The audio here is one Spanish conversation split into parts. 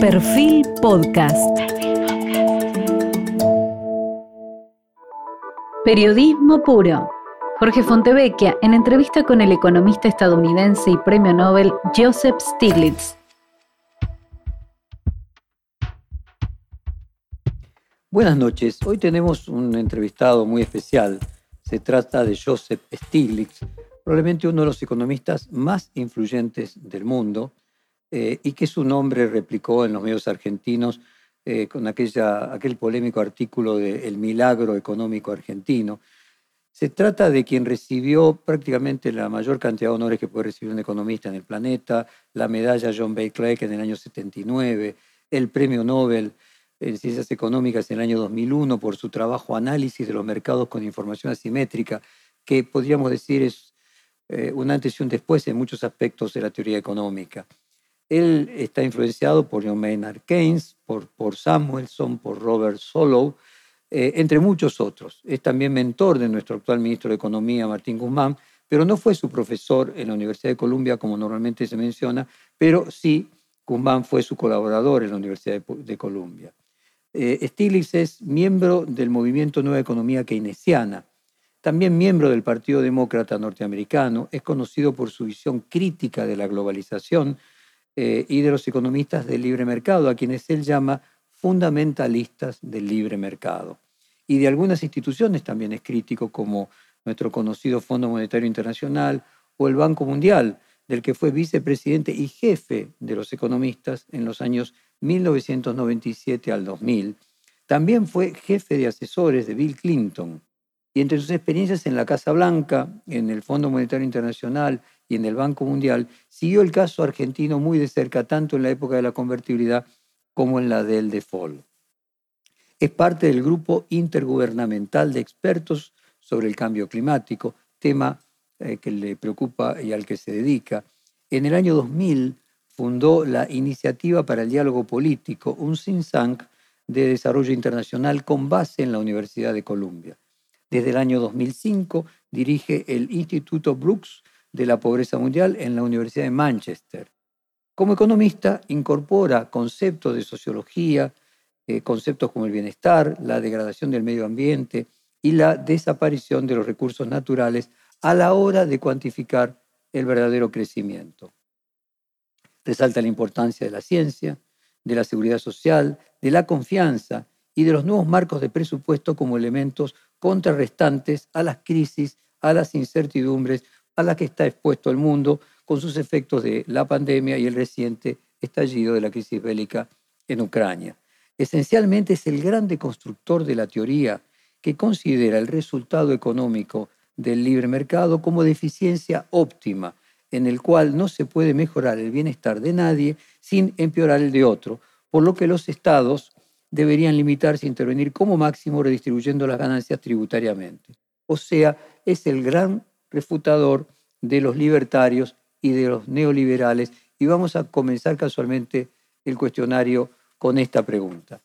Perfil Podcast. Periodismo puro. Jorge Fontevecchia en entrevista con el economista estadounidense y premio Nobel Joseph Stiglitz. Buenas noches. Hoy tenemos un entrevistado muy especial. Se trata de Joseph Stiglitz, probablemente uno de los economistas más influyentes del mundo eh, y que su nombre replicó en los medios argentinos eh, con aquella, aquel polémico artículo de El milagro económico argentino. Se trata de quien recibió prácticamente la mayor cantidad de honores que puede recibir un economista en el planeta, la medalla John Bay Clark en el año 79, el premio Nobel en Ciencias Económicas en el año 2001 por su trabajo análisis de los mercados con información asimétrica, que podríamos decir es eh, un antes y un después en muchos aspectos de la teoría económica. Él está influenciado por John Maynard Keynes, por, Samuelson, por Robert Solow, eh, entre muchos otros. Es también mentor de nuestro actual ministro de Economía, Martín Guzmán, pero no fue su profesor en la Universidad de Columbia, como normalmente se menciona, pero sí Guzmán fue su colaborador en la Universidad de, Columbia. Eh, es miembro del movimiento Nueva Economía Keynesiana, también miembro del Partido Demócrata Norteamericano, es conocido por su visión crítica de la globalización, eh, y de los economistas del libre mercado, a quienes él llama fundamentalistas del libre mercado. Y de algunas instituciones también es crítico, como nuestro conocido Fondo Monetario Internacional o el Banco Mundial, del que fue vicepresidente y jefe de los economistas en los años 1997 al 2000. También fue jefe de asesores de Bill Clinton. Y entre sus experiencias en la Casa Blanca, en el Fondo Monetario Internacional y en el Banco Mundial, siguió el caso argentino muy de cerca, tanto en la época de la convertibilidad como en la del default. Es parte del grupo intergubernamental de expertos sobre el cambio climático, tema eh, que le preocupa y al que se dedica. En el año 2000 fundó la Iniciativa para el Diálogo Político, un think de desarrollo internacional con base en la Universidad de Columbia. Desde el año 2005 dirige el Instituto Brooks de la pobreza mundial en la Universidad de Manchester. Como economista, incorpora conceptos de sociología, eh, conceptos como el bienestar, la degradación del medio ambiente y la desaparición de los recursos naturales a la hora de cuantificar el verdadero crecimiento. Resalta la importancia de la ciencia, de la seguridad social, de la confianza y de los nuevos marcos de presupuesto como elementos contrarrestantes a las crisis, a las incertidumbres a la que está expuesto el mundo con sus efectos de la pandemia y el reciente estallido de la crisis bélica en Ucrania. Esencialmente es el gran deconstructor de la teoría que considera el resultado económico del libre mercado como deficiencia óptima, en el cual no se puede mejorar el bienestar de nadie sin empeorar el de otro, por lo que los estados deberían limitarse a intervenir como máximo redistribuyendo las ganancias tributariamente. O sea, es el gran refutador de los libertarios y de los neoliberales. Y vamos a comenzar casualmente el cuestionario con esta pregunta.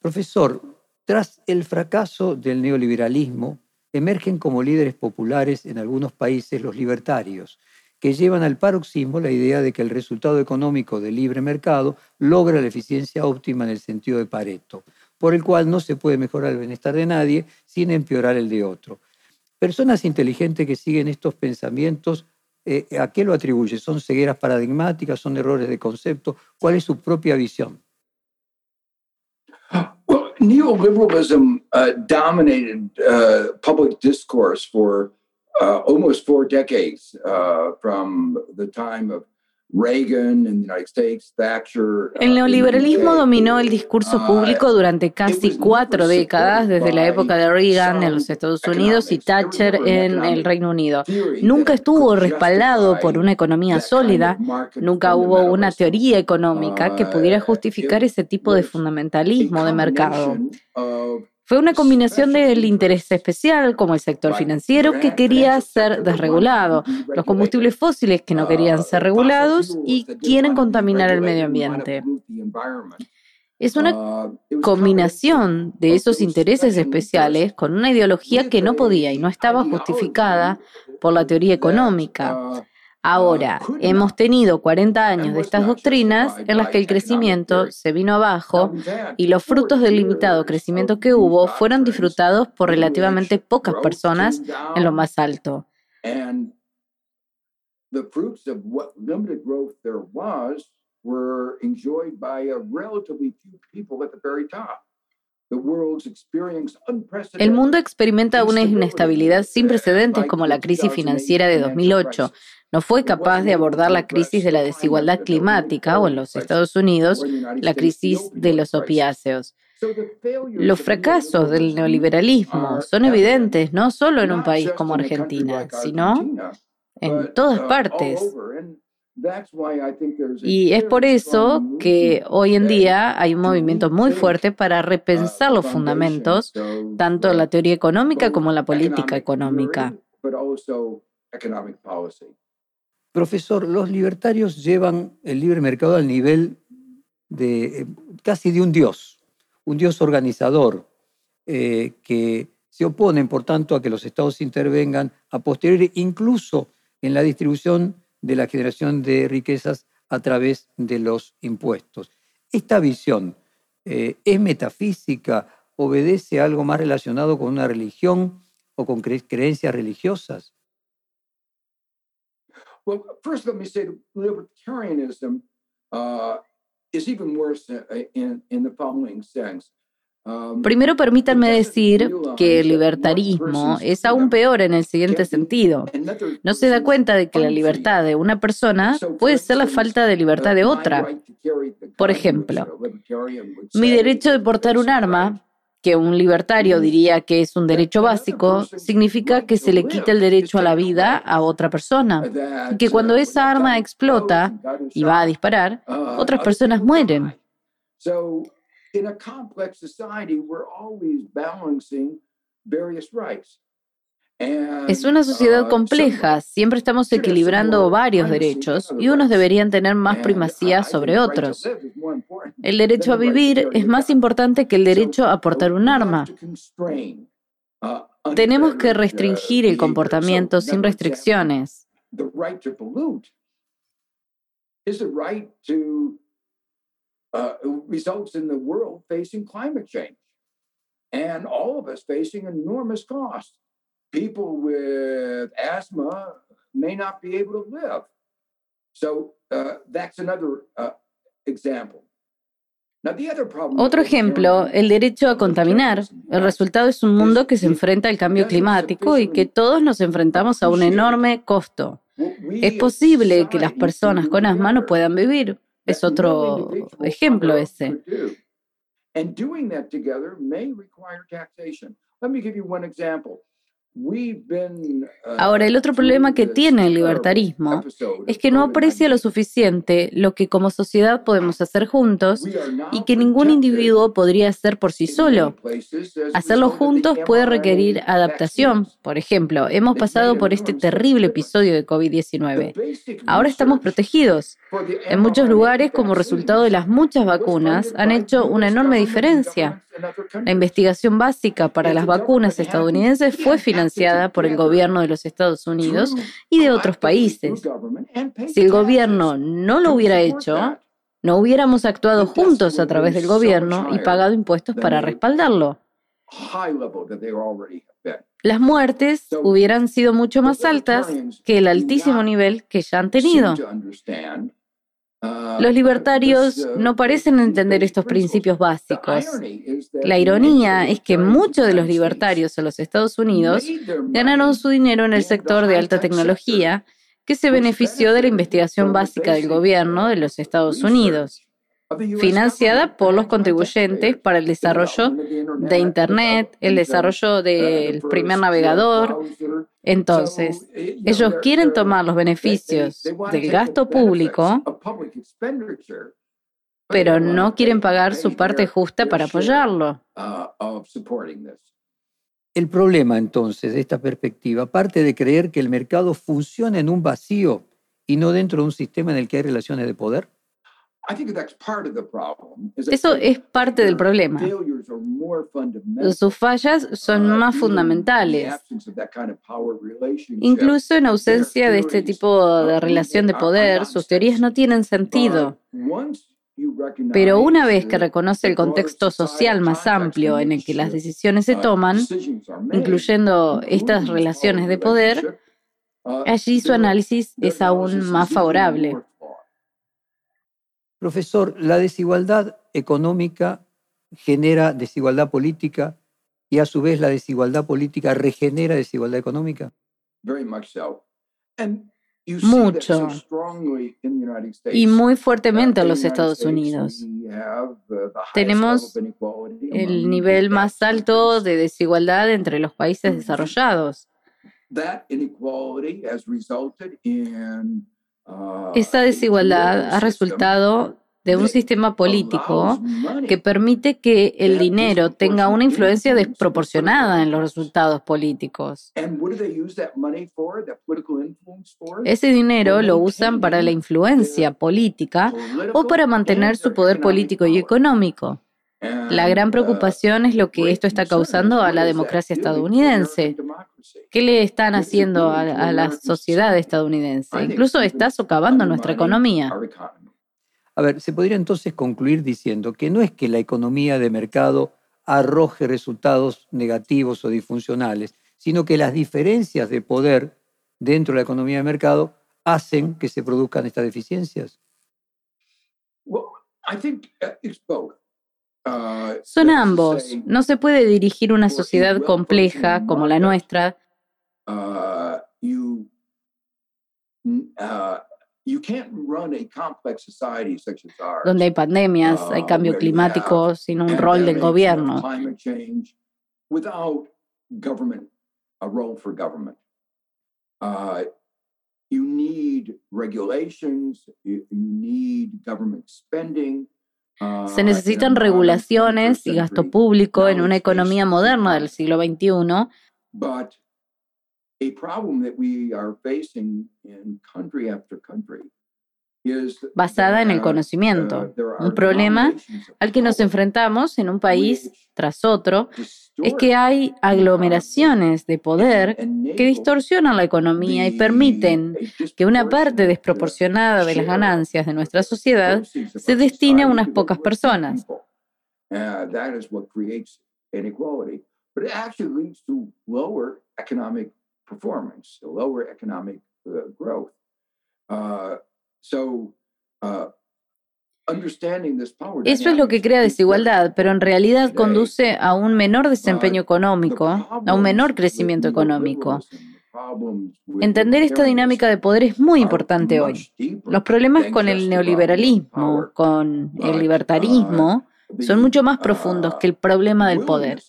Profesor, tras el fracaso del neoliberalismo, emergen como líderes populares en algunos países los libertarios, que llevan al paroxismo la idea de que el resultado económico del libre mercado logra la eficiencia óptima en el sentido de Pareto, por el cual no se puede mejorar el bienestar de nadie sin empeorar el de otro. Personas inteligentes que siguen estos pensamientos, eh, ¿a qué lo atribuye? ¿Son cegueras paradigmáticas? ¿Son errores de concepto? ¿Cuál es su propia visión? Well, neoliberalism uh, dominated uh, public discourse for uh, almost four decades, uh, from the time of el neoliberalismo dominó el discurso uh, público durante casi cuatro décadas, desde la época de Reagan en los Estados Unidos y Thatcher en el Reino Unido. Nunca estuvo respaldado por una economía sólida, nunca hubo una teoría económica que pudiera uh, justificar ese tipo de fundamentalismo de mercado. Fue una combinación del interés especial, como el sector financiero, que quería ser desregulado, los combustibles fósiles que no querían ser regulados y quieren contaminar el medio ambiente. Es una combinación de esos intereses especiales con una ideología que no podía y no estaba justificada por la teoría económica. Ahora, hemos tenido 40 años de estas doctrinas en las que el crecimiento se vino abajo y los frutos del limitado crecimiento que hubo fueron disfrutados por relativamente pocas personas en lo más alto. El mundo experimenta una inestabilidad sin precedentes como la crisis financiera de 2008, no fue capaz de abordar la crisis de la desigualdad climática o en los Estados Unidos la crisis de los opiáceos. Los fracasos del neoliberalismo son evidentes no solo en un país como Argentina, sino en todas partes. Y es por eso que hoy en día hay un movimiento muy fuerte para repensar los fundamentos, tanto en la teoría económica como en la política económica. Profesor, los libertarios llevan el libre mercado al nivel de eh, casi de un dios, un dios organizador, eh, que se oponen, por tanto, a que los estados intervengan a posteriori, incluso en la distribución de la generación de riquezas a través de los impuestos. ¿Esta visión eh, es metafísica? ¿Obedece a algo más relacionado con una religión o con creencias religiosas? Well, first, let me say libertarianism uh, is even worse uh, in, in the following sense. Um, Primero permítanme decir que el libertarismo es aún peor en el siguiente sentido. No se da cuenta de que la libertad de una persona puede ser la falta de libertad de otra. Por ejemplo, mi derecho de portar un arma que un libertario diría que es un derecho básico, significa que se le quita el derecho a la vida a otra persona. Y que cuando esa arma explota y va a disparar, otras personas mueren. Es una sociedad compleja, siempre estamos equilibrando varios derechos y unos deberían tener más primacía sobre otros. El derecho a vivir es más importante que el derecho a portar un arma. Tenemos que restringir el comportamiento sin restricciones. Results in the world facing climate change and all of us facing enormous costs people with asthma may not be able to live. So uh, that's another uh, example. Otro ejemplo, el derecho a contaminar. El resultado es un mundo que se enfrenta al cambio climático y que todos nos enfrentamos a un enorme costo. Es posible que las personas con asma no puedan vivir. Es otro ejemplo ese. And doing that together may require taxation. Let me give you one example. Uh, Ahora, el otro problema que tiene el libertarismo es que no aprecia lo suficiente lo que como sociedad podemos hacer juntos y que ningún individuo podría hacer por sí solo. Hacerlo juntos puede requerir adaptación. Por ejemplo, hemos pasado por este terrible episodio de COVID-19. Ahora estamos protegidos. En muchos lugares, como resultado de las muchas vacunas, han hecho una enorme diferencia. La investigación básica para las vacunas estadounidenses fue financiada por el gobierno de los Estados Unidos y de otros países. Si el gobierno no lo hubiera hecho, no hubiéramos actuado juntos a través del gobierno y pagado impuestos para respaldarlo. Las muertes hubieran sido mucho más altas que el altísimo nivel que ya han tenido. Los libertarios no parecen entender estos principios básicos. La ironía es que muchos de los libertarios en los Estados Unidos ganaron su dinero en el sector de alta tecnología que se benefició de la investigación básica del gobierno de los Estados Unidos financiada por los contribuyentes para el desarrollo de Internet, el desarrollo del primer navegador. Entonces, ellos quieren tomar los beneficios del gasto público, pero no quieren pagar su parte justa para apoyarlo. El problema entonces de esta perspectiva parte de creer que el mercado funciona en un vacío y no dentro de un sistema en el que hay relaciones de poder. Eso es parte del problema. Sus fallas son más fundamentales. Incluso en ausencia de este tipo de relación de poder, sus teorías no tienen sentido. Pero una vez que reconoce el contexto social más amplio en el que las decisiones se toman, incluyendo estas relaciones de poder, allí su análisis es aún más favorable. Profesor, ¿la desigualdad económica genera desigualdad política y a su vez la desigualdad política regenera desigualdad económica? Mucho. Y muy fuertemente en los Estados Unidos. Tenemos el nivel más alto de desigualdad entre los países desarrollados. Esta desigualdad ha resultado de un sistema político que permite que el dinero tenga una influencia desproporcionada en los resultados políticos. Ese dinero lo usan para la influencia política o para mantener su poder político y económico. La gran preocupación es lo que esto está causando a la democracia estadounidense. ¿Qué le están haciendo a, la sociedad estadounidense? Incluso está socavando nuestra economía. A ver, se podría entonces concluir diciendo que no es que la economía de mercado arroje resultados negativos o disfuncionales, sino que las diferencias de poder dentro de la economía de mercado hacen que se produzcan estas deficiencias. Uh, Son ambos. No se puede dirigir una sociedad compleja como la nuestra uh, uh, donde hay pandemias, hay cambio climático sin un rol del gobierno. Uh, you need regulations, you need government spending. Se necesitan regulaciones y gasto público en una economía moderna del siglo XXI. A problem that we are facing in country after country basada en el conocimiento. Un problema al que nos enfrentamos en un país tras otro es que hay aglomeraciones de poder que distorsionan la economía y permiten que una parte desproporcionada de las ganancias de nuestra sociedad se destine a unas pocas personas. Uh, Eso es lo que crea desigualdad, pero en realidad conduce a un menor desempeño económico, a un menor crecimiento económico. Entender esta dinámica de poder es muy importante hoy. Los problemas con el neoliberalismo, con el libertarismo, son mucho más profundos que el problema del poder.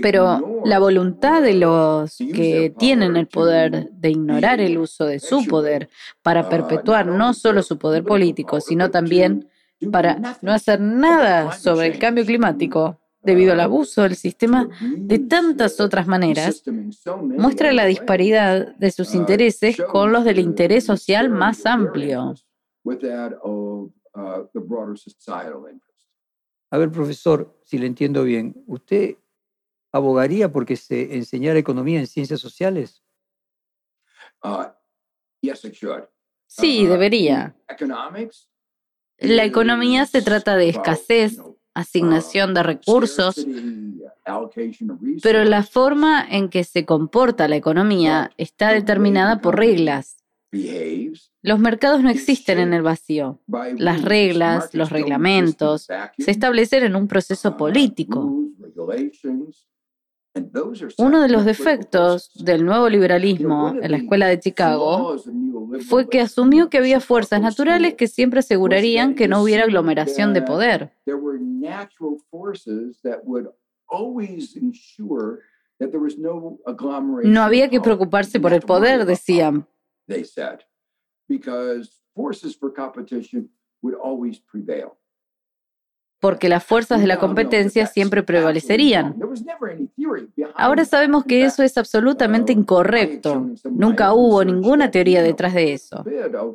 Pero la voluntad de los que tienen el poder de ignorar el uso de su poder para perpetuar no solo su poder político, sino también para no hacer nada sobre el cambio climático debido al abuso del sistema de tantas otras maneras, muestra la disparidad de sus intereses con los del interés social más amplio. A ver, profesor, si le entiendo bien, usted abogaría porque se enseñara economía en ciencias sociales? Uh, sí, uh, debería. La economía se trata de escasez, asignación de recursos, pero la forma en que se comporta la economía está determinada por reglas. Los mercados no existen en el vacío. Las reglas, los reglamentos, se establecen en un proceso político. Uno de los defectos del nuevo liberalismo en la escuela de Chicago fue que asumió que había fuerzas naturales que siempre asegurarían que no hubiera aglomeración de poder. No había que preocuparse por el poder, decían. Porque las fuerzas de la competencia siempre prevalecerían. Ahora sabemos que eso es absolutamente incorrecto. Nunca hubo ninguna teoría detrás de eso.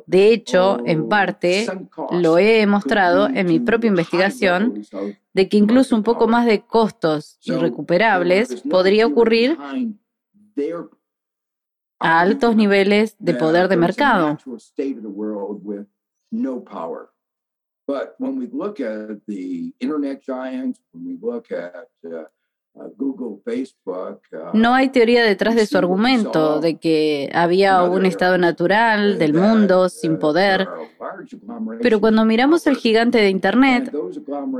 De hecho, en parte, lo he mostrado en mi propia investigación, de que incluso un poco más de costos irrecuperables podría ocurrir a altos niveles de poder de mercado. No hay teoría detrás de su argumento de que había un estado natural del mundo sin poder. Pero cuando miramos el gigante de Internet,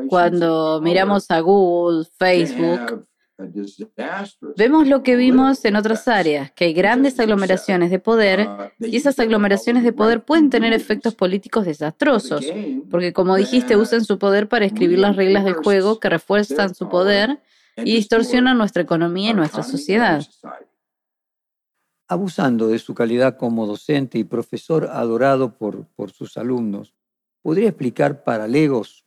cuando miramos a Google, Facebook, Vemos lo que vimos en otras áreas, que hay grandes aglomeraciones de poder y esas aglomeraciones de poder pueden tener efectos políticos desastrosos, porque como dijiste, usan su poder para escribir las reglas del juego que refuerzan su poder y distorsionan nuestra economía y nuestra sociedad. Abusando de su calidad como docente y profesor adorado por, por sus alumnos, ¿podría explicar para Legos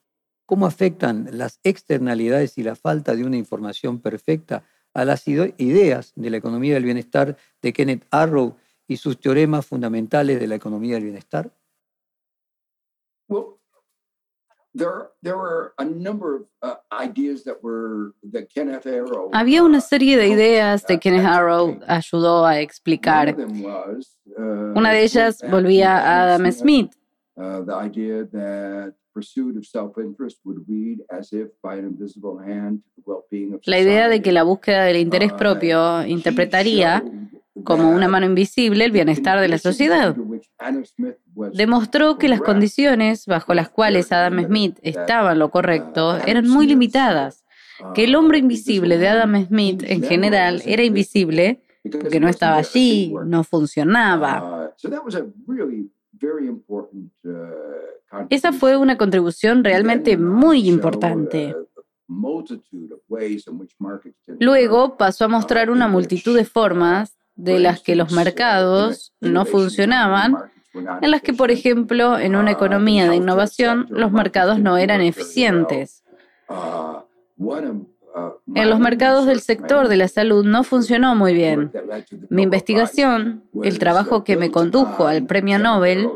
cómo afectan las externalidades y la falta de una información perfecta a las ideas de la economía del bienestar de Kenneth Arrow y sus teoremas fundamentales de la economía del bienestar? Había una serie de ideas de Kenneth Arrow ayudó a explicar. Uh, una de ellas volvía a Adam Smith. Uh, la idea de que la búsqueda del interés uh, propio interpretaría como una mano invisible el bienestar de la sociedad. Demostró que las condiciones bajo las cuales Adam Smith estaba en lo correcto uh, eran muy limitadas, que el hombre invisible de Adam Smith en general era invisible porque no estaba allí, no funcionaba. Uh, esa fue una contribución realmente muy importante. Luego pasó a mostrar una multitud de formas de las que los mercados no funcionaban, en las que, por ejemplo, en una economía de innovación, los mercados no eran eficientes. En los mercados del sector de la salud no funcionó muy bien. Mi investigación, el trabajo que me condujo al premio Nobel,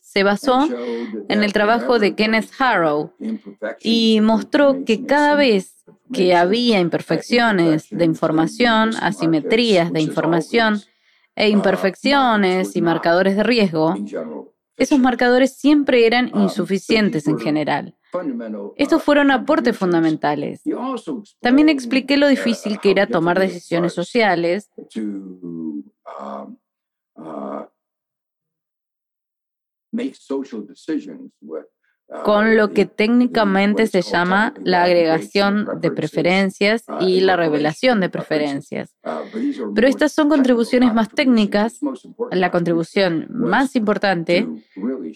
se basó en el trabajo de Kenneth Harrow y mostró que cada vez que había imperfecciones de información, asimetrías de información e imperfecciones y marcadores de riesgo, esos marcadores siempre eran insuficientes en general. Estos fueron aportes fundamentales. También expliqué lo difícil que era tomar decisiones sociales con lo que técnicamente se llama la agregación de preferencias y la revelación de preferencias. Pero estas son contribuciones más técnicas. La contribución más importante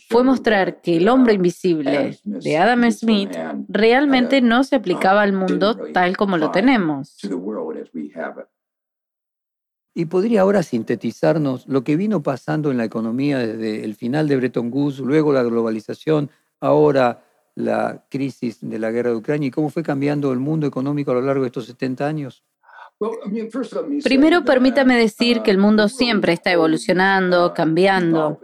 fue mostrar que el hombre invisible de Adam Smith realmente no se aplicaba al mundo tal como lo tenemos. ¿Y podría ahora sintetizarnos lo que vino pasando en la economía desde el final de Bretton Woods, luego la globalización, ahora la crisis de la guerra de Ucrania y cómo fue cambiando el mundo económico a lo largo de estos 70 años? Primero, permítame decir que el mundo siempre está evolucionando, cambiando.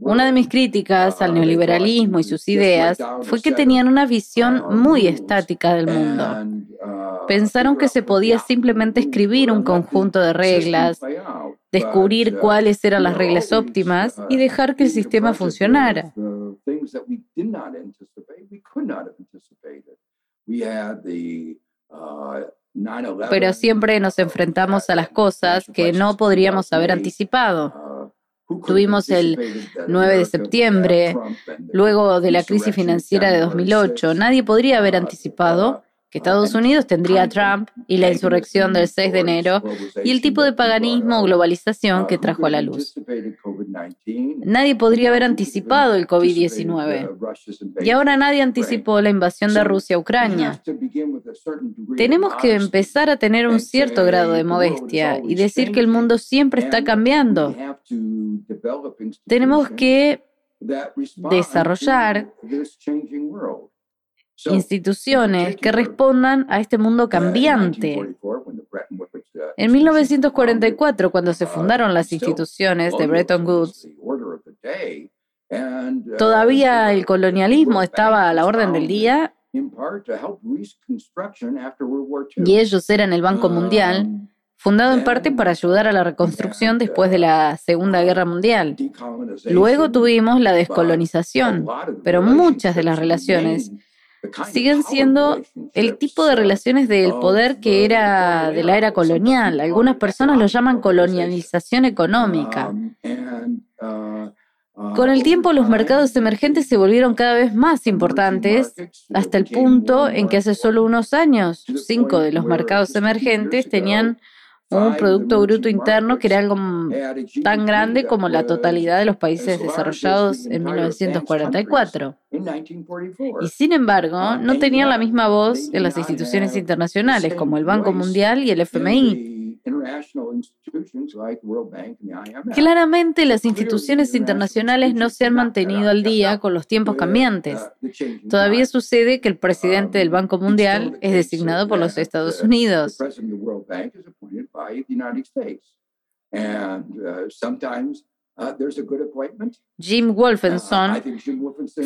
Una de mis críticas al neoliberalismo y sus ideas fue que tenían una visión muy estática del mundo. Uh, Pensaron que se podía simplemente escribir un conjunto de reglas, descubrir uh, cuáles eran las reglas óptimas y dejar que el sistema funcionara. Pero siempre nos enfrentamos a las cosas que no podríamos haber anticipado. Tuvimos el 9 de septiembre, luego de la crisis financiera de 2008. Nadie podría haber anticipado que Estados Unidos tendría a Trump y la insurrección del 6 de enero y el tipo de paganismo o globalización que trajo a la luz. Nadie podría haber anticipado el COVID-19 y ahora nadie anticipó la invasión de Rusia a Ucrania. Tenemos que empezar a tener un cierto grado de modestia y decir que el mundo siempre está cambiando. Tenemos que desarrollar instituciones que respondan a este mundo cambiante. En 1944, cuando se fundaron las instituciones de Bretton Woods, todavía el colonialismo estaba a la orden del día y ellos eran el Banco Mundial, fundado en parte para ayudar a la reconstrucción después de la Segunda Guerra Mundial. Luego tuvimos la descolonización, pero muchas de las relaciones siguen siendo el tipo de relaciones del poder que era de la era colonial. Algunas personas lo llaman colonialización económica. Con el tiempo los mercados emergentes se volvieron cada vez más importantes hasta el punto en que hace solo unos años cinco de los mercados emergentes tenían un Producto Bruto Interno que era algo tan grande como la totalidad de los países desarrollados en 1944. Y sin embargo, no tenían la misma voz en las instituciones internacionales como el Banco Mundial y el FMI. Claramente las instituciones internacionales no se han mantenido al día con los tiempos cambiantes. Todavía sucede que el presidente del Banco Mundial es designado por los Estados Unidos. Jim Wolfenson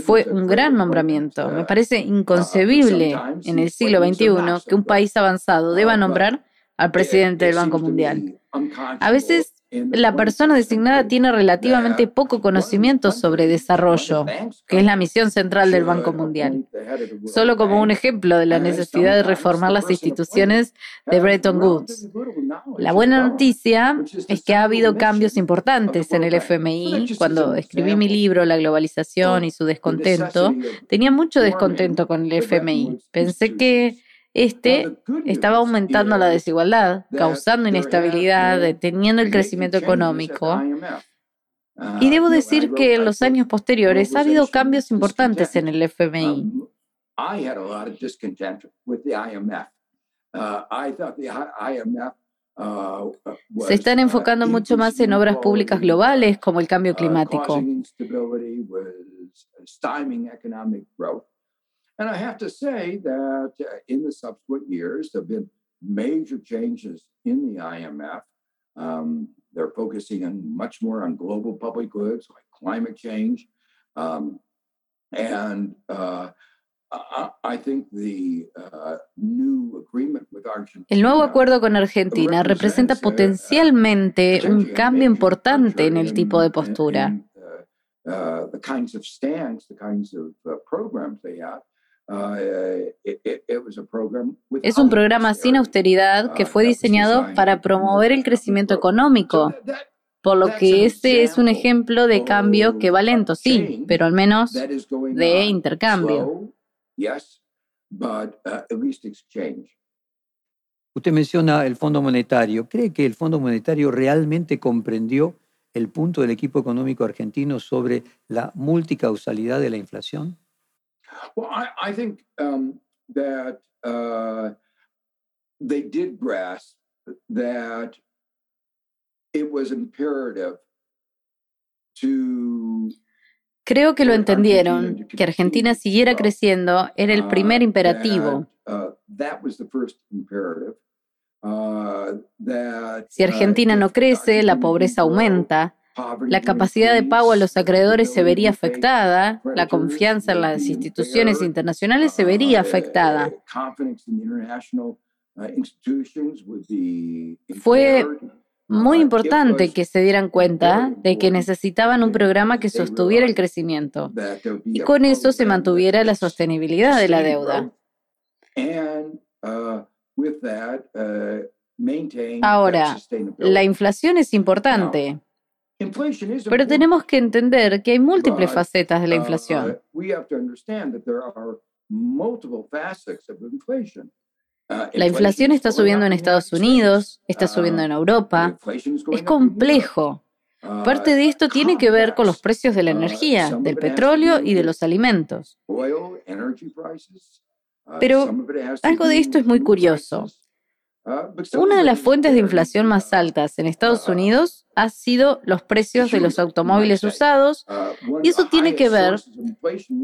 fue un gran nombramiento. Me parece inconcebible en el siglo XXI que un país avanzado deba nombrar al presidente del Banco Mundial. A veces la persona designada tiene relativamente poco conocimiento sobre desarrollo, que es la misión central del Banco Mundial. Solo como un ejemplo de la necesidad de reformar las instituciones de Bretton Woods. La buena noticia es que ha habido cambios importantes en el FMI. Cuando escribí mi libro La globalización y su descontento, tenía mucho descontento con el FMI. Pensé que este estaba aumentando la desigualdad, causando inestabilidad, deteniendo el crecimiento económico. Y debo decir que en los años posteriores ha habido cambios importantes en el FMI. Se están enfocando mucho más en obras públicas globales como el cambio climático. And I have to say that uh, in the subsequent years, there have been major changes in the IMF. Um, they're focusing on much more on global public goods like climate change. Um, and uh, I think the, uh, new agreement with Argentina, El nuevo acuerdo con Argentina representa uh, potencialmente un cambio importante en el tipo de postura. Uh, uh, programs they have. Es un programa sin austeridad que fue diseñado para promover el crecimiento económico, por lo que este es un ejemplo de cambio que va lento, sí, pero al menos de intercambio. Usted menciona el Fondo Monetario. ¿Cree que el Fondo Monetario realmente comprendió el punto del equipo económico argentino sobre la multicausalidad de la inflación? Well, I, I think um, that uh, they did grasp that it was imperative to Creo que lo entendieron, que Argentina siguiera creciendo era el primer uh, imperativo. Uh, uh, si Argentina no crece, la pobreza aumenta. La capacidad de pago a los acreedores se vería afectada, la confianza en las instituciones internacionales se vería afectada. Fue muy importante que se dieran cuenta de que necesitaban un programa que sostuviera el crecimiento y con eso se mantuviera la sostenibilidad de la deuda. Ahora, la inflación es importante. Pero tenemos que entender que hay múltiples facetas de la uh, inflación. La inflación está subiendo en Estados Unidos, está subiendo en Europa. Es complejo. Parte de esto tiene que ver con los precios de la energía, del petróleo y de los alimentos. Pero algo de esto es muy curioso. Una de las fuentes de inflación más altas en Estados Unidos ha sido los precios de los automóviles usados y eso tiene que ver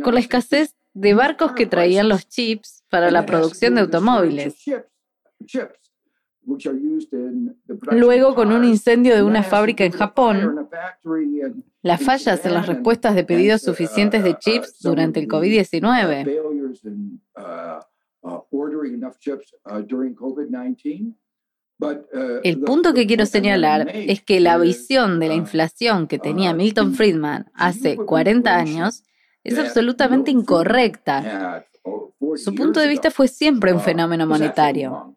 con la escasez de barcos que traían los chips para la producción de automóviles. Luego, con un incendio de una fábrica en Japón, las fallas en las respuestas de pedidos suficientes de chips durante el COVID-19. El punto que quiero señalar es que la visión de la inflación que tenía Milton Friedman hace 40 años es absolutamente incorrecta. Su punto de vista fue siempre un fenómeno monetario.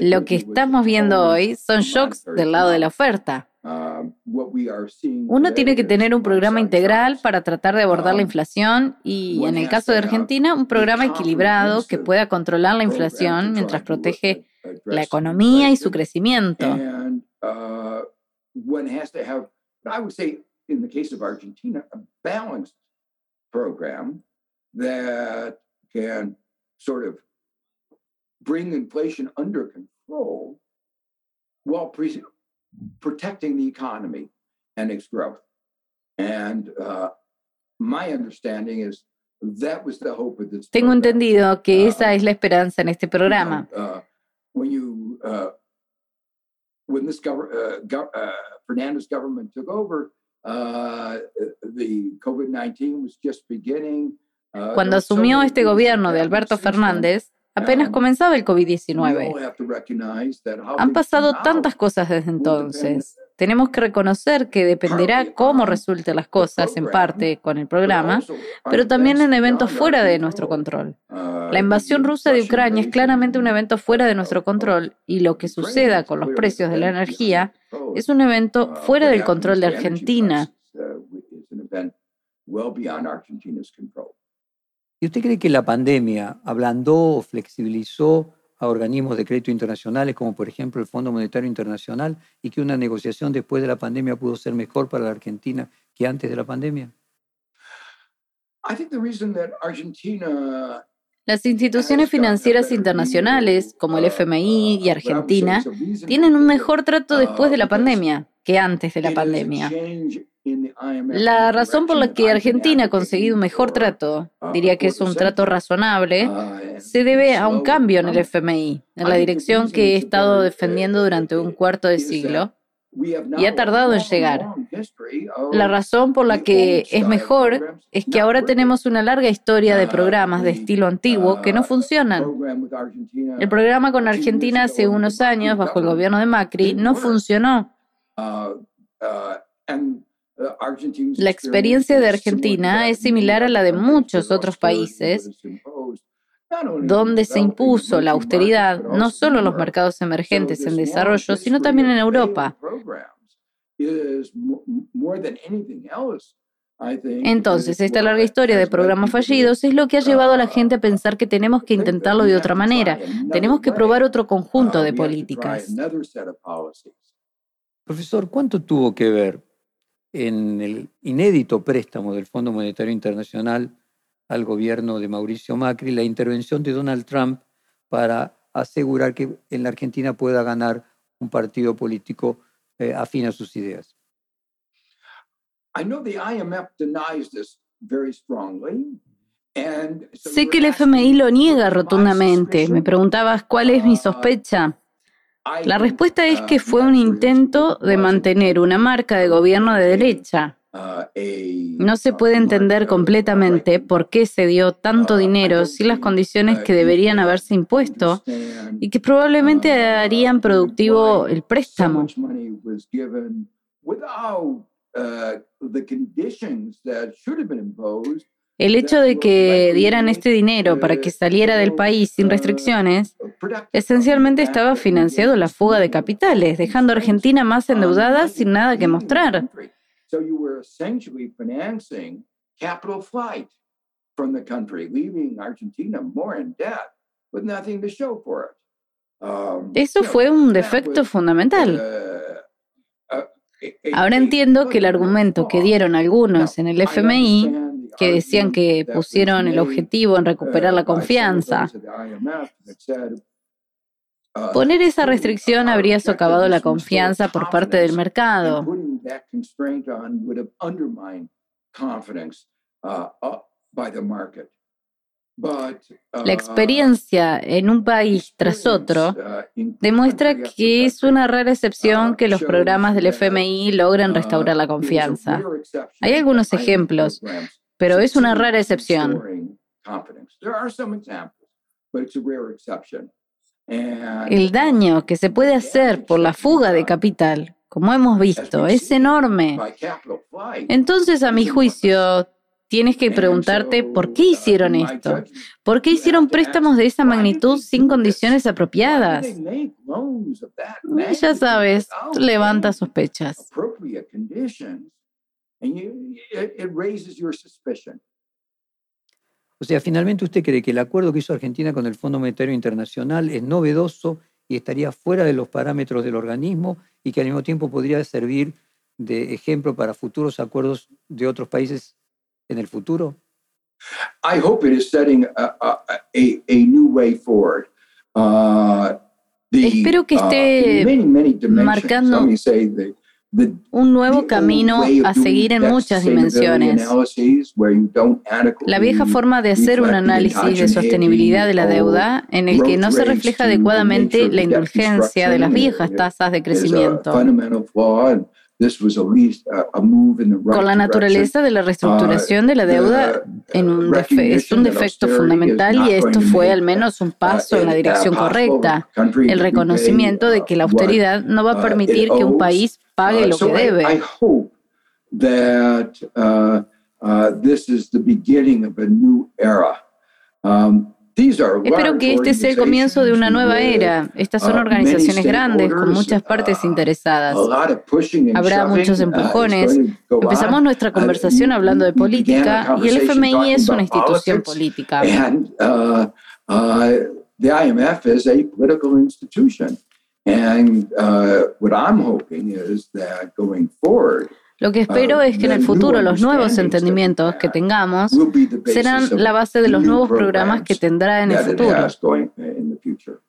Lo que estamos viendo hoy son shocks del lado de la oferta. Uno tiene que tener un programa integral para tratar de abordar la inflación y, en el caso de Argentina, un programa equilibrado que pueda controlar la inflación mientras protege la economía y su crecimiento. Program that can sort of bring inflation under control while pre- protecting the economy and its growth. And uh, my understanding is that was the hope of this. Tengo entendido que esa es la esperanza en este programa. Uh, when you uh, when this gov- uh, gov- uh, Fernandez government took over, uh, the COVID-19 was just beginning. Uh, Cuando asumió este gobierno de Alberto Fernández, apenas comenzaba el COVID-19. Han pasado tantas cosas desde entonces. Tenemos que reconocer que dependerá cómo resulten las cosas, en parte con el programa, pero también en eventos fuera de nuestro control. La invasión rusa de Ucrania es claramente un evento fuera de nuestro control y lo que suceda con los precios de la energía es un evento fuera del control de Argentina. ¿Y usted cree que la pandemia ablandó o flexibilizó a organismos de crédito internacionales como por ejemplo el Fondo Monetario Internacional y que una negociación después de la pandemia pudo ser mejor para la Argentina que antes de la pandemia? Las instituciones financieras internacionales, como el FMI y Argentina, tienen un mejor trato después de la pandemia que antes de la pandemia. La razón por la que Argentina ha conseguido un mejor trato, diría que es un trato razonable, se debe a un cambio en el FMI, en la dirección que he estado defendiendo durante un cuarto de siglo y ha tardado en llegar. La razón por la que es mejor es que ahora tenemos una larga historia de programas de estilo antiguo que no funcionan. El programa con Argentina hace unos años, bajo el gobierno de Macri, no funcionó. La experiencia de Argentina es similar a la de muchos otros países donde se impuso la austeridad no solo en los mercados emergentes en desarrollo, sino también en Europa. Entonces, esta larga historia de programas fallidos es lo que ha llevado a la gente a pensar que tenemos que intentarlo de otra manera, tenemos que probar otro conjunto de políticas. Profesor, ¿cuánto tuvo que ver en el inédito préstamo del Fondo Monetario Internacional al gobierno de Mauricio Macri la intervención de Donald Trump para asegurar que en la Argentina pueda ganar un partido político eh, afín a sus ideas. Sé que el FMI lo niega rotundamente. Me preguntabas cuál es mi sospecha. La respuesta es que fue un intento de mantener una marca de gobierno de derecha. No se puede entender completamente por qué se dio tanto dinero sin las condiciones que deberían haberse impuesto y que probablemente harían productivo el préstamo. El hecho de que dieran este dinero para que saliera del país sin restricciones, esencialmente estaba financiado la fuga de capitales, dejando a Argentina más endeudada sin nada que mostrar. Eso fue un defecto fundamental. uh, Ahora entiendo que el argumento que dieron algunos en el FMI, que decían que pusieron el objetivo en recuperar la confianza, poner esa restricción habría socavado la confianza por parte del mercado. La experiencia en un país tras otro demuestra que es una rara excepción que los programas del FMI logren restaurar la confianza. Hay algunos ejemplos, pero es una rara excepción. El daño que se puede hacer por la fuga de capital, como hemos visto, es enorme. Entonces, a mi juicio, tienes que preguntarte por qué hicieron esto. ¿Por qué hicieron préstamos de esa magnitud sin condiciones apropiadas? Ya sabes, levanta sospechas. O sea, finalmente usted cree que el acuerdo que hizo Argentina con el Fondo Monetario Internacional es novedoso y estaría fuera de los parámetros del organismo y que al mismo tiempo podría servir de ejemplo para futuros acuerdos de otros países en el futuro? I hope it is setting a, a, a, a new way forward. Uh, the, Espero que uh, esté in many, many dimensions. marcando Let me say the, un nuevo camino a seguir en muchas dimensiones. La vieja forma de hacer un análisis de sostenibilidad de la deuda en el que no se refleja adecuadamente la indulgencia de las viejas tasas de crecimiento. Con la naturaleza de la reestructuración de la deuda en un defe- es un defecto fundamental y esto fue al menos un paso en la dirección correcta. El reconocimiento de que la austeridad no va a permitir que un país pague lo que Uh, I, I debe. hope that uh, uh, this is the beginning of a new era. Um, these are Espero que este sea el comienzo de una nueva era. Estas son uh, organizaciones grandes con muchas partes uh, interesadas. a lot of pushing and Habrá muchos uh, empujones. Empezamos nuestra Uh, conversación hablando de política y el FMI es una institución política. And uh, uh, uh, what I'm hoping is that going forward, Lo que espero es que en el futuro los nuevos entendimientos que tengamos will be the basis serán of la base de los new nuevos programas que programs tendrá en el futuro. has going in the future.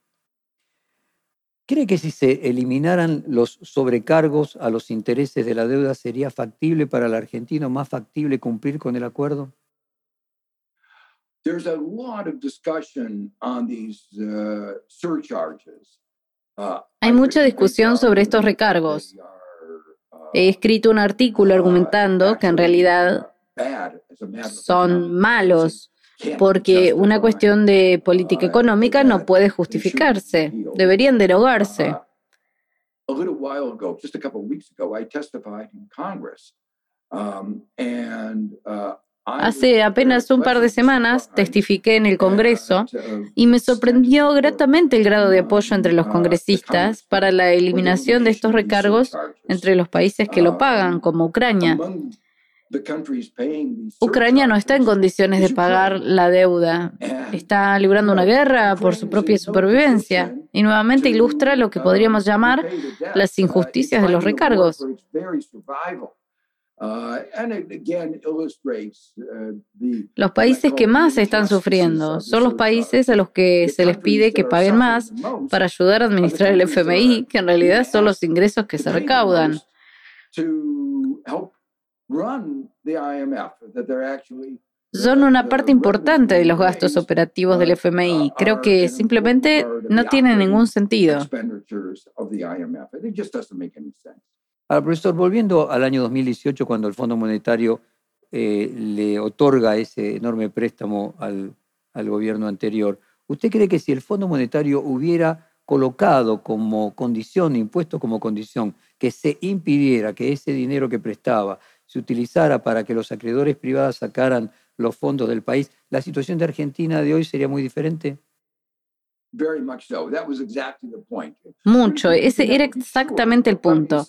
¿Cree que si se eliminaran los sobrecargos a los intereses de la deuda sería factible para el argentino, más factible cumplir con el acuerdo? There's a lot of discussion on these uh, surcharges. Hay mucha discusión sobre estos recargos. He escrito un artículo argumentando que en realidad son malos porque una cuestión de política económica no puede justificarse. Deberían derogarse. Hace apenas un par de semanas testifiqué en el Congreso y me sorprendió gratamente el grado de apoyo entre los congresistas para la eliminación de estos recargos entre los países que lo pagan, como Ucrania. Ucrania no está en condiciones de pagar la deuda. Está librando una guerra por su propia supervivencia y nuevamente ilustra lo que podríamos llamar las injusticias de los recargos. Los países que más están sufriendo son los países a los que se les pide que paguen más para ayudar a administrar el FMI, que en realidad son los ingresos que se recaudan. Son una parte importante de los gastos operativos del FMI. Creo que simplemente no tiene ningún sentido. Ahora, profesor, volviendo al año 2018, cuando el Fondo Monetario eh, le otorga ese enorme préstamo al, al gobierno anterior, ¿usted cree que si el Fondo Monetario hubiera colocado como condición, impuesto como condición, que se impidiera que ese dinero que prestaba se utilizara para que los acreedores privados sacaran los fondos del país, la situación de Argentina de hoy sería muy diferente? Mucho, ese era exactamente el punto.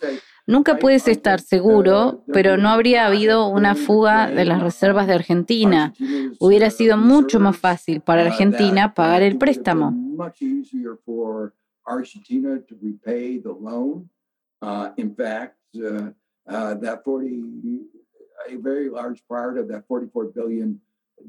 Nunca puedes estar seguro, pero no habría habido una fuga de las reservas de Argentina. Hubiera sido mucho más fácil para Argentina pagar el préstamo.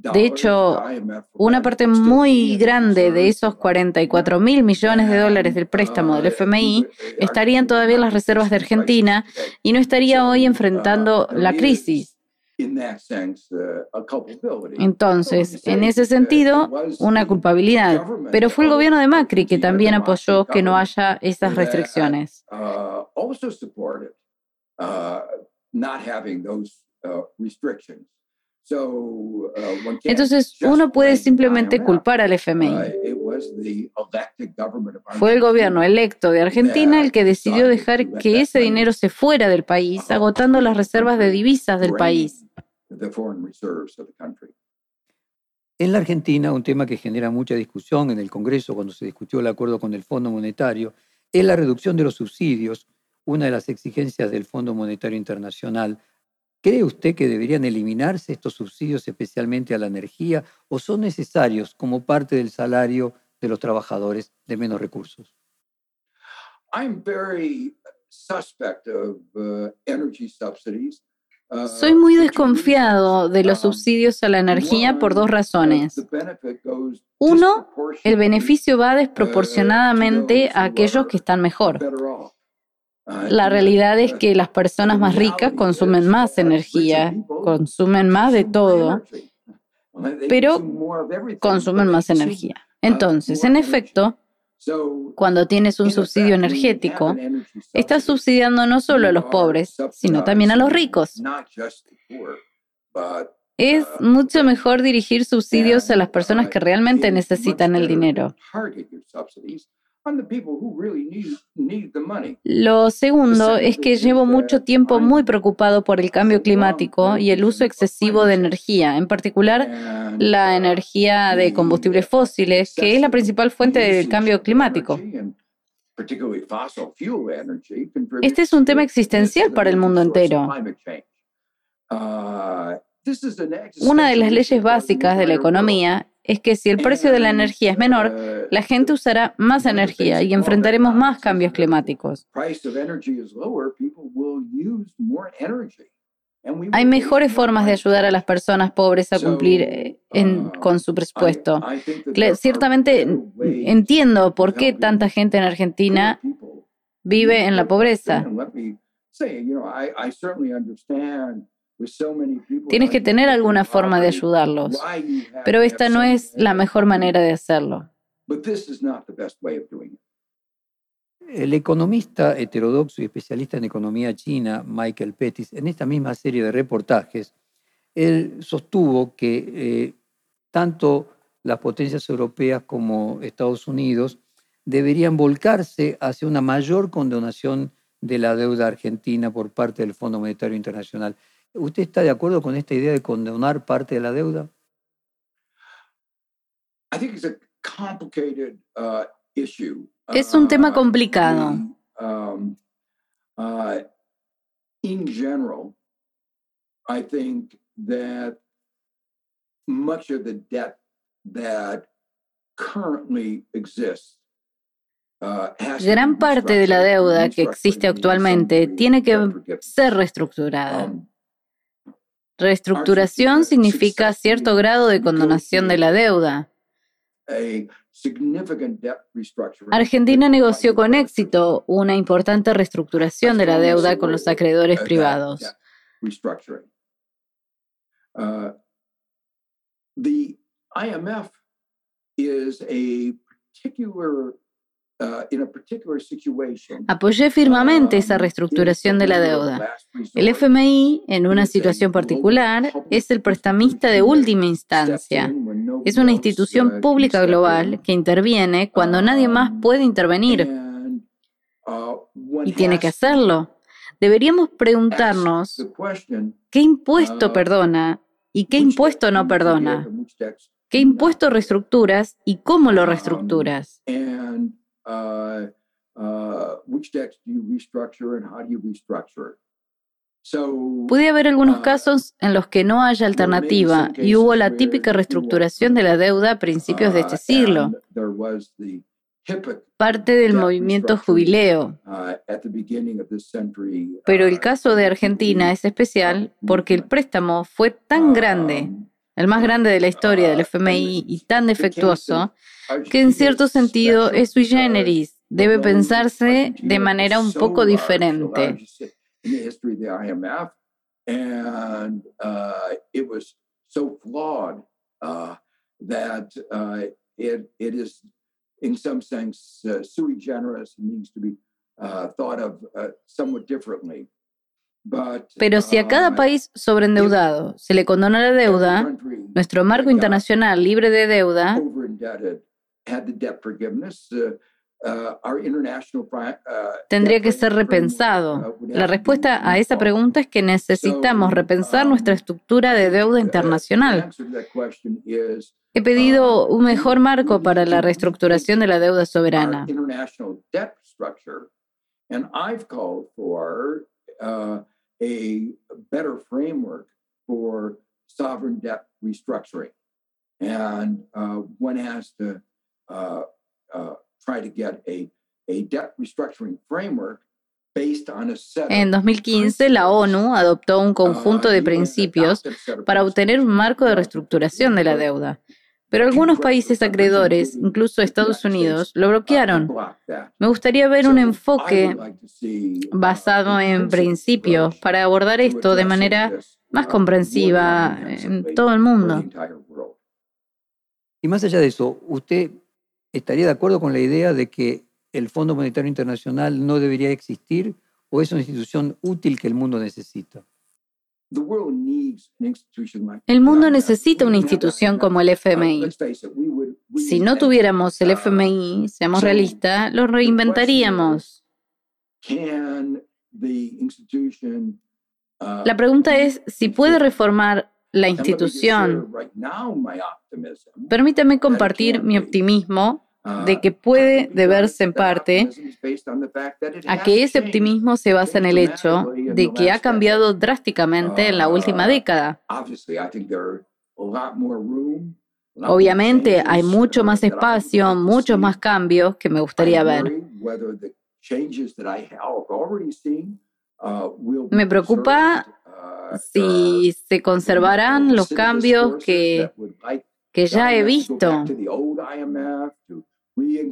Argentina to repay the loan. Uh, in fact, uh, uh, that 40, a very large part of that 44 billion De hecho, una parte muy grande de esos 44 mil millones de dólares del préstamo del FMI estarían todavía en las reservas de Argentina y no estaría hoy enfrentando la crisis. Entonces, en ese sentido, una culpabilidad. Pero fue el gobierno de Macri que también apoyó que no haya esas restricciones. Entonces, uno puede simplemente culpar al FMI. Fue el gobierno electo de Argentina el que decidió dejar que ese dinero se fuera del país, agotando las reservas de divisas del país. En la Argentina, un tema que genera mucha discusión en el Congreso cuando se discutió el acuerdo con el Fondo Monetario es la reducción de los subsidios, una de las exigencias del Fondo Monetario Internacional ¿Cree usted que deberían eliminarse estos subsidios especialmente a la energía o son necesarios como parte del salario de los trabajadores de menos recursos? Soy muy desconfiado de los subsidios a la energía por dos razones. Uno, el beneficio va desproporcionadamente a aquellos que están mejor. La realidad es que las personas más ricas consumen más energía, consumen más de todo, pero consumen más energía. Entonces, en efecto, cuando tienes un subsidio energético, estás subsidiando no solo a los pobres, sino también a los ricos. Es mucho mejor dirigir subsidios a las personas que realmente necesitan el dinero. Lo segundo es que llevo mucho tiempo muy preocupado por el cambio climático y el uso excesivo de energía, en particular la energía de combustibles fósiles, que es la principal fuente del cambio climático. Este es un tema existencial para el mundo entero. Una de las leyes básicas de la economía es que si el precio de la energía es menor, la gente usará más energía y enfrentaremos más cambios climáticos. Hay mejores formas de ayudar a las personas pobres a cumplir eh, con su presupuesto. Ciertamente entiendo por qué tanta gente en Argentina vive en la pobreza. Tienes que tener alguna forma de ayudarlos, pero esta no es la mejor manera de hacerlo. El economista heterodoxo y especialista en economía china, Michael Pettis, en esta misma serie de reportajes, él sostuvo que eh, tanto las potencias europeas como Estados Unidos deberían volcarse hacia una mayor condonación de la deuda argentina por parte del Fondo Monetario Internacional. ¿Usted está de acuerdo con esta idea de condonar parte de la deuda? Es un tema complicado. in general, I think that much of the debt that currently exists uh, Gran parte de la deuda que existe actualmente tiene que ser reestructurada. Reestructuración significa cierto grado de condonación de la deuda. Argentina negoció con éxito una importante reestructuración de la deuda con los acreedores privados. Uh, the IMF is a particular Apoyé firmemente esa um, reestructuración de la deuda. El FMI, en una situación particular, es el prestamista de última instancia. Es una institución pública global que interviene cuando nadie más um, puede intervenir. Uh, y tiene que hacerlo. Deberíamos preguntarnos qué impuesto uh, perdona y qué impuesto no perdona. ¿Qué impuesto reestructuras y cómo lo um, reestructuras? Uh, uh, which debts do you restructure and how do you restructure. Puede haber algunos uh, casos en los que no haya alternativa y hubo la típica reestructuración de la deuda a principios de este siglo. parte del movimiento jubileo. Pero el caso de Argentina es especial porque el préstamo fue tan grande, el más grande de la historia del FMI y tan defectuoso, que en cierto sentido es sui generis, debe pensarse de manera un poco diferente. in some sense, uh, sui generis needs to be uh, thought of uh, somewhat differently. But, Pero si a cada um, país sobreendeudado se le condona la deuda, nuestro marco internacional libre de deuda uh, uh, our international pri- uh, tendría que ser repensado. La respuesta a esa pregunta es que necesitamos repensar nuestra estructura de deuda internacional. He pedido un mejor marco para la reestructuración de la deuda soberana. international debt structure, and I've called for uh, a better framework for sovereign debt restructuring, and uh, one has to uh, uh, try to get a a debt restructuring framework based on a set. En 2015, la ONU adoptó un conjunto de principios para obtener un marco de reestructuración de la deuda. Pero algunos países acreedores, incluso Estados Unidos, lo bloquearon. Me gustaría ver un enfoque basado en principios para abordar esto de manera más comprensiva en todo el mundo. Y más allá de eso, ¿usted estaría de acuerdo con la idea de que el Fondo Monetario Internacional no debería existir o es una institución útil que el mundo necesita? El mundo necesita una institución como el FMI. Si no tuviéramos el FMI, seamos realistas, lo reinventaríamos. La pregunta es si puede reformar la institución. Permítame compartir mi optimismo de que puede deberse en parte a que ese optimismo se basa en el hecho de que ha cambiado drásticamente en la última década. Obviamente hay mucho más espacio, muchos más cambios que me gustaría ver. Me preocupa si se conservarán los cambios que, que ya he visto.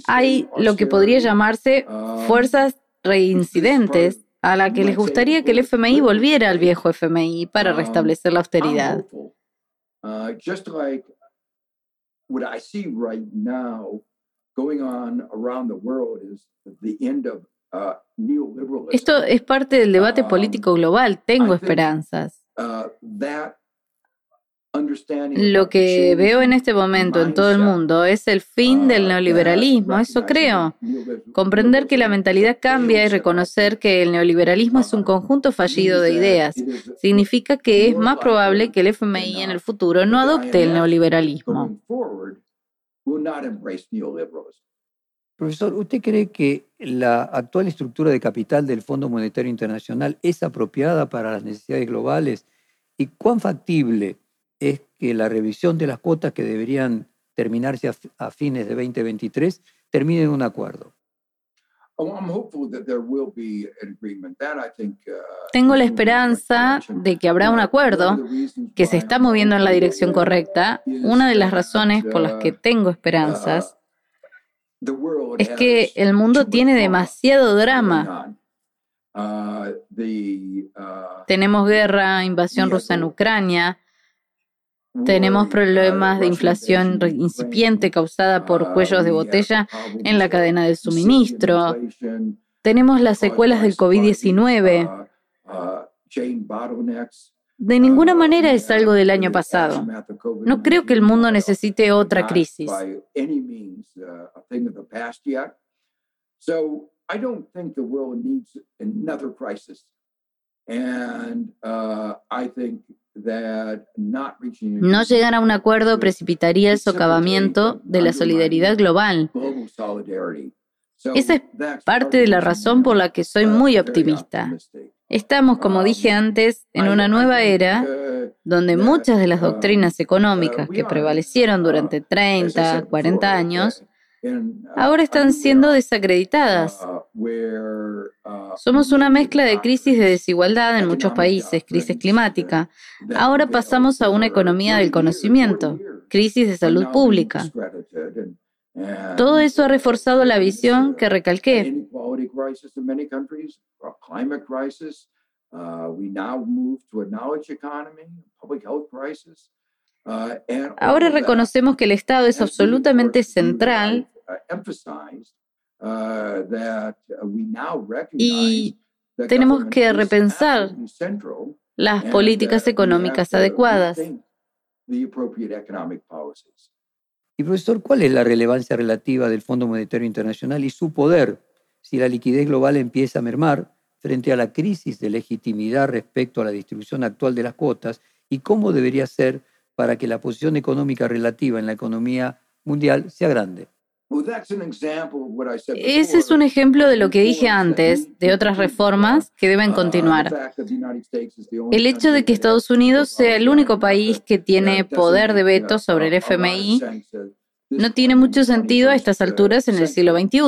Hay lo que podría llamarse fuerzas reincidentes a la que les gustaría que el FMI volviera al viejo FMI para restablecer la austeridad. uh. Esto es parte del debate político global. Tengo esperanzas. Lo que veo en este momento en todo el mundo es el fin del uh, neoliberalismo, eso creo. Comprender que la mentalidad cambia y reconocer que el neoliberalismo es un conjunto fallido de ideas significa que es más probable que el FMI en el futuro no adopte el neoliberalismo. Profesor, ¿usted cree que la actual estructura de capital del Fondo Monetario Internacional es apropiada para las necesidades globales? ¿Y cuán factible es que la revisión de las cuotas que deberían terminarse a, fi- a fines de 2023 termine en un acuerdo? Oh, I'm hopeful that there will be an agreement. That I think, uh, Tengo la esperanza de que habrá un Uh, acuerdo one of the reasons que se está moviendo en la dirección correcta. is Una de las that, razones por las que uh, tengo esperanzas the world es que has el mundo tiene drama demasiado drama. Uh, uh, Tenemos guerra, invasión rusa en Ucrania, tenemos uh, problemas de inflación incipiente causada por Uh, cuellos de botella problems en la cadena de suministro. Tenemos las caused secuelas del supply COVID-19. uh, uh, chain bottlenecks. De ninguna Uh, manera es algo del año the pasado. No creo que el COVID-19, mundo uh, necesite otra not crisis. No llegar a un acuerdo precipitaría el socavamiento de la solidaridad global. Esa es parte de la razón por la que soy muy optimista. Estamos, como dije antes, en una nueva era uh, donde muchas de las um, doctrinas económicas uh, we que prevalecieron uh, durante as I 30, said 40 before, años ahora están siendo desacreditadas. Somos una mezcla de crisis de desigualdad en muchos países, crisis climática. Ahora pasamos a una economía del conocimiento, crisis de salud pública. Todo eso ha reforzado la visión que recalqué. Ahora reconocemos que el Estado es absolutamente central y tenemos que repensar las políticas económicas adecuadas. Y profesor, ¿cuál es la relevancia relativa del Fondo Monetario Internacional y su poder si la liquidez global empieza a mermar frente a la crisis de legitimidad respecto a la distribución actual de las cuotas y cómo debería ser para que la posición económica relativa en la economía mundial sea grande? Ese es un ejemplo de lo que dije antes, de otras reformas que deben continuar. El hecho de que Estados Unidos sea el único país que tiene poder de veto sobre el FMI no tiene mucho sentido a estas alturas en el siglo XXI.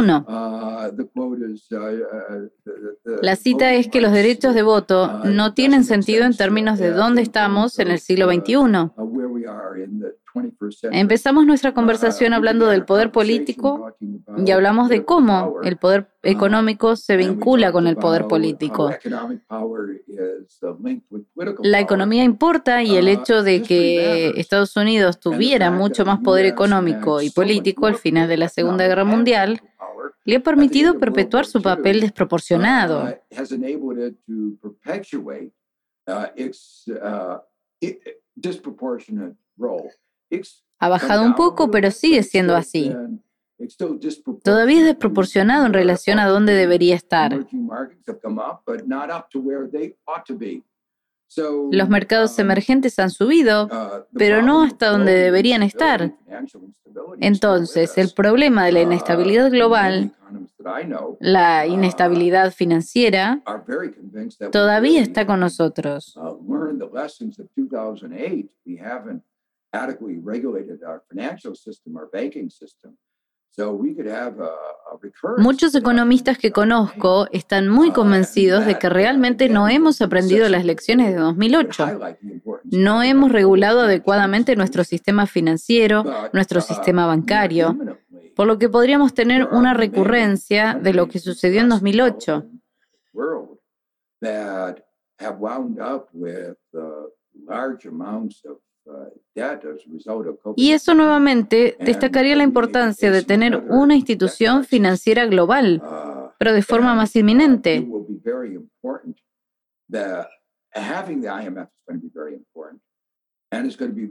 La cita es que los derechos de voto no tienen sentido en términos de dónde estamos en el siglo XXI. Empezamos nuestra conversación hablando del poder político y hablamos de cómo el poder económico se vincula con el poder político. La economía importa y el hecho de que Estados Unidos tuviera mucho más poder económico y político al final de la Segunda Guerra Mundial le ha permitido perpetuar su papel desproporcionado ha bajado un poco, pero sigue siendo así. Todavía es desproporcionado en relación a dónde debería estar. Los mercados emergentes han subido, pero no hasta donde deberían estar. Entonces, el problema de la inestabilidad global, la inestabilidad financiera, todavía está con nosotros. Muchos economistas que conozco están muy uh, convencidos de que realmente no hemos aprendido las lecciones de 2008. No hemos regulado adecuadamente nuestro sistema financiero, nuestro uh, sistema bancario, por lo que podríamos tener una recurrencia de lo que sucedió en 2008. Y eso nuevamente destacaría la importancia de tener una institución financiera global, pero de forma más inminente.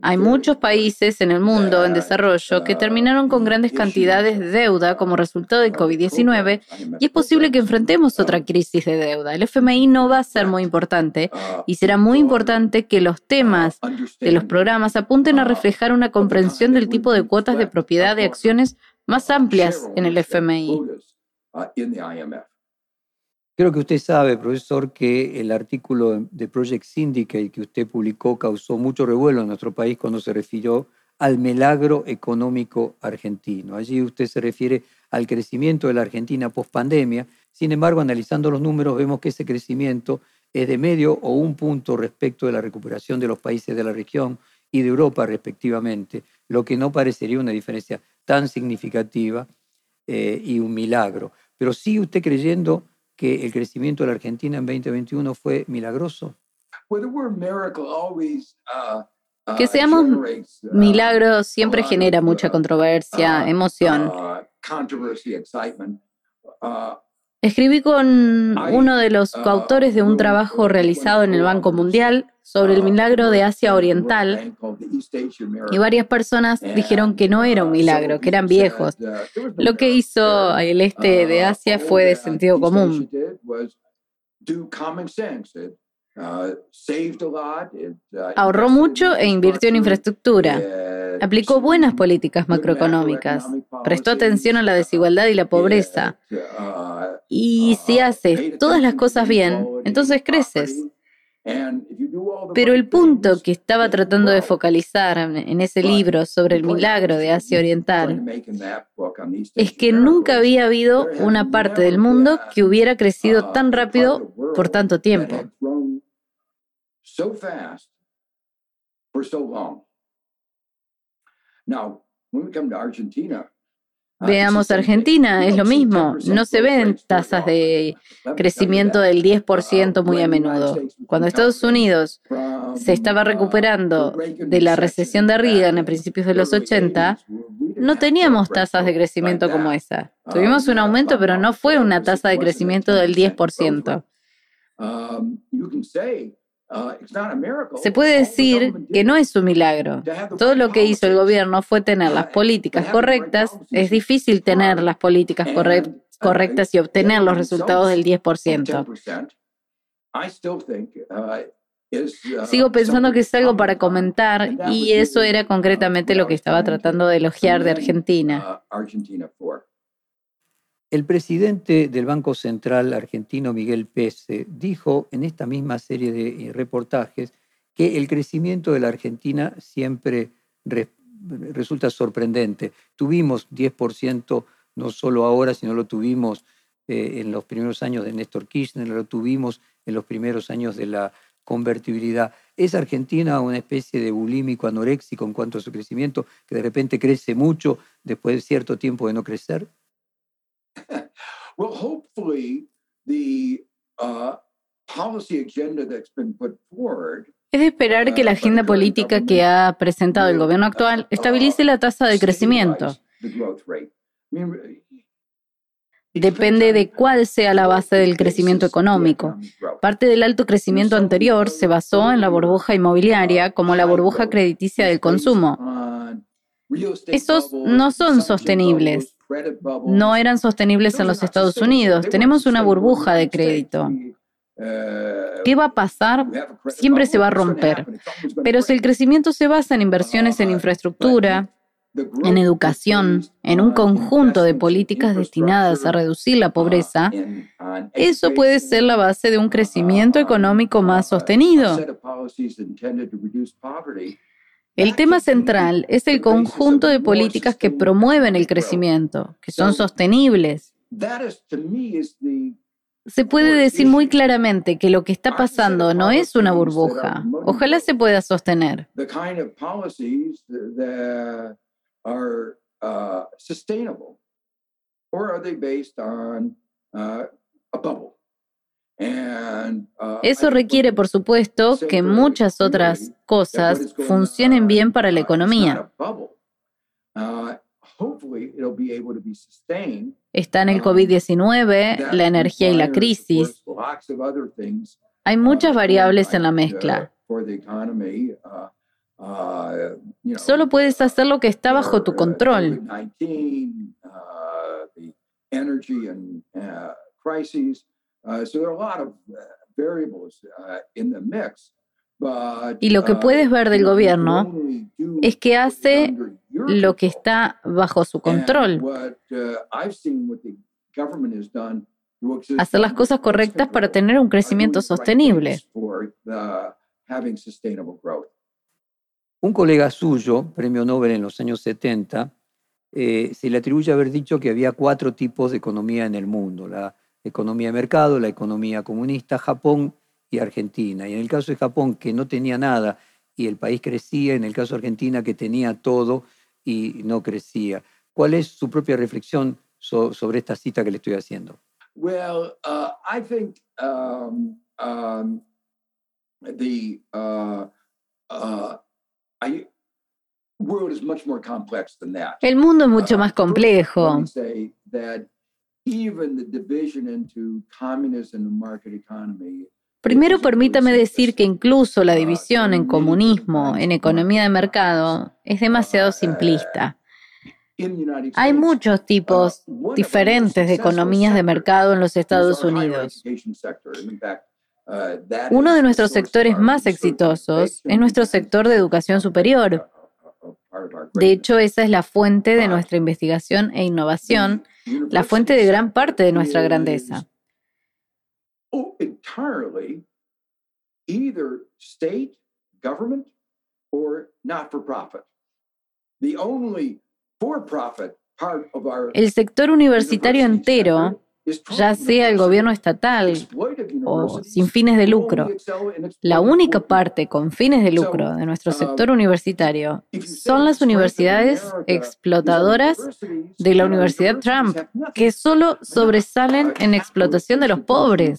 Hay muchos países en el mundo en desarrollo que terminaron con grandes cantidades de deuda como resultado del COVID-19 y es posible que enfrentemos otra crisis de deuda. El FMI no va a ser muy importante y será muy importante que los temas de los programas apunten a reflejar una comprensión del tipo de cuotas de propiedad de acciones más amplias en el FMI. Creo que usted sabe, profesor, que el artículo de Project Syndicate que usted publicó causó mucho revuelo en nuestro país cuando se refirió al milagro económico argentino. Allí usted se refiere al crecimiento de la Argentina post pandemia. Sin embargo, analizando los números, vemos que ese crecimiento es de medio o un punto respecto de la recuperación de los países de la región y de Europa respectivamente, lo que no parecería una diferencia tan significativa eh, y un milagro. Pero sigue usted creyendo que el crecimiento de la Argentina en 2021 fue milagroso? Uh, uh, que seamos uh, milagros siempre genera mucha controversia, emoción. Escribí con uno de los coautores de un trabajo realizado en el Banco Mundial sobre el milagro de Asia Oriental. Y varias personas dijeron que no era un milagro, que eran viejos. Lo que hizo el este de Asia fue de sentido común. Ahorró mucho e invirtió en infraestructura. Aplicó buenas políticas macroeconómicas. Prestó atención a la desigualdad y la pobreza. Y si haces todas las cosas bien, entonces creces. Pero el punto que estaba tratando de focalizar en ese libro sobre el milagro de Asia Oriental es que nunca había habido una parte del mundo que hubiera crecido tan rápido por tanto tiempo. Veamos Argentina, es lo mismo. No se ven tasas de crecimiento del 10% muy a menudo. Cuando Estados Unidos se estaba recuperando de la recesión de Reagan a principios de los 80, no teníamos tasas de crecimiento como esa. Tuvimos un aumento, pero no fue una tasa de crecimiento del 10%. Se puede decir que no es un milagro. Todo lo que hizo el gobierno fue tener las políticas correctas. Es difícil tener las políticas correctas y obtener los resultados del 10%. Sigo pensando que es algo para comentar y eso era concretamente lo que estaba tratando de elogiar de Argentina. El presidente del Banco Central argentino, Miguel Pese, dijo en esta misma serie de eh, reportajes que el crecimiento de la Argentina siempre resulta sorprendente. Tuvimos 10%, no solo ahora, sino lo tuvimos eh, en los primeros años de Néstor Kirchner, lo tuvimos en los primeros años de la convertibilidad. ¿Es Argentina una especie de bulímico anoréxico en cuanto a su crecimiento, que de repente crece mucho después de cierto tiempo de no crecer? Es de esperar que la uh, agenda política que ha presentado el gobierno actual uh, estabilice la tasa de crecimiento. Depende de cuál sea la base del crecimiento económico. Parte del alto crecimiento anterior se basó en la burbuja inmobiliaria como la burbuja crediticia del consumo. Esos no son sostenibles no eran sostenibles en los Estados Unidos. Tenemos una burbuja de crédito. ¿Qué va a pasar? Siempre se va a romper. Pero si el crecimiento se basa en inversiones en infraestructura, en educación, en un conjunto de políticas destinadas a reducir la pobreza, eso puede ser la base de un crecimiento económico más sostenido. El tema central es el conjunto de políticas que promueven el crecimiento, que son sostenibles. Se puede decir muy claramente que lo que está pasando no es una burbuja. Ojalá se pueda sostener. Uh, Eso requiere, por supuesto, que muchas otras cosas funcionen bien para la uh, economía. Uh, Está en el COVID-19, la energía y la crisis. Hay muchas variables en la mezcla. Solo puedes hacer lo que está bajo tu control. Uh, uh, uh, y lo que puedes ver del gobierno es que hace lo que está bajo su control. Hacer las cosas correctas para tener un crecimiento sostenible. Un colega suyo, premio Nobel en los años 70, eh, se le atribuye haber dicho que había cuatro tipos de economía en el mundo. La economía de mercado, la economía comunista, Japón y Argentina. Y en el caso de Japón, que no tenía nada y el país crecía, en el caso de Argentina, que tenía todo y no crecía. ¿Cuál es su propia reflexión sobre esta cita que le estoy haciendo? Well, uh, I think um, um, the uh, uh, world is much more complex than that. El mundo es mucho más complejo. Primero permítame decir que incluso la división en comunismo, en economía de mercado, es demasiado simplista. Hay muchos tipos diferentes de economías de mercado en los Estados Unidos. Uno de nuestros sectores más exitosos es nuestro sector de educación superior. De hecho, esa es la fuente de nuestra investigación e innovación la fuente de gran parte de nuestra grandeza. our El sector universitario entero ya sea el gobierno estatal o sin fines de lucro. La única parte con fines de lucro de nuestro sector universitario son las universidades explotadoras de la Universidad Trump, que solo sobresalen en explotación de los pobres.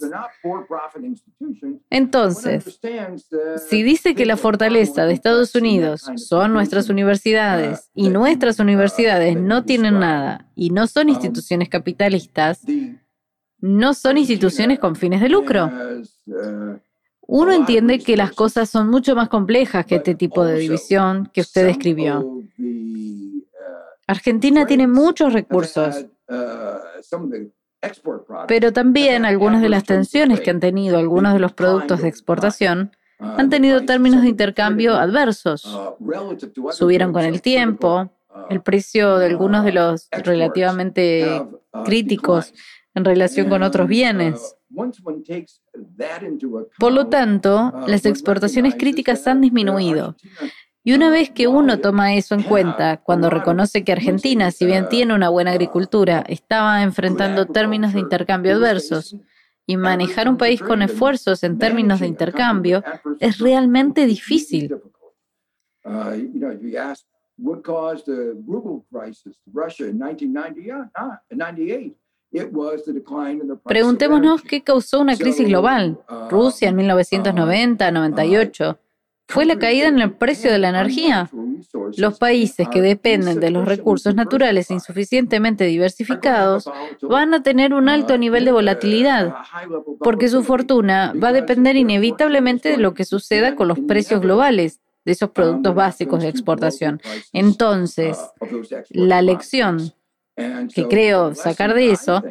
Entonces, si dice que la fortaleza de Estados Unidos son nuestras universidades y nuestras universidades no tienen nada y no son instituciones capitalistas, no son instituciones con fines de lucro. Uno entiende que las cosas son mucho más complejas que este tipo de división que usted describió. Argentina tiene muchos recursos, pero también algunas de las tensiones que han tenido algunos de los productos de exportación han tenido términos de intercambio adversos. Subieron con el tiempo, el precio de algunos de los relativamente críticos en relación con otros bienes. Por lo tanto, las exportaciones críticas han disminuido. Y una vez que uno toma eso en cuenta, cuando reconoce que Argentina, si bien tiene una buena agricultura, estaba enfrentando términos de intercambio adversos, y manejar un país con esfuerzos en términos de intercambio es realmente difícil. Preguntémonos qué causó una crisis global. uh, Rusia en 1990, 98. ¿Fue la caída en el precio de la energía? Los países que dependen de los recursos naturales insuficientemente diversificados van a tener un alto nivel de volatilidad, porque su fortuna va a depender inevitablemente de lo que suceda con los precios globales de esos productos básicos de exportación. Entonces, la lección que creo sacar de eso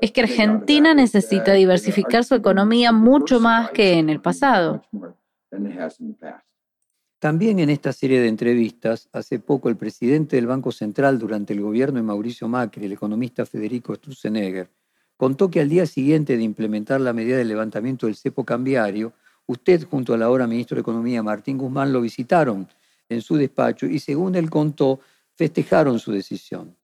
es que Argentina necesita diversificar su economía mucho más que en el pasado. También en esta serie de entrevistas, hace poco el presidente del Banco Central durante el gobierno de Mauricio Macri, el economista Federico Sturzenegger, contó que al día siguiente de implementar la medida de levantamiento del cepo cambiario, usted junto al ahora ministro de Economía Martín Guzmán lo visitaron en su despacho y según él contó, festejaron su decisión.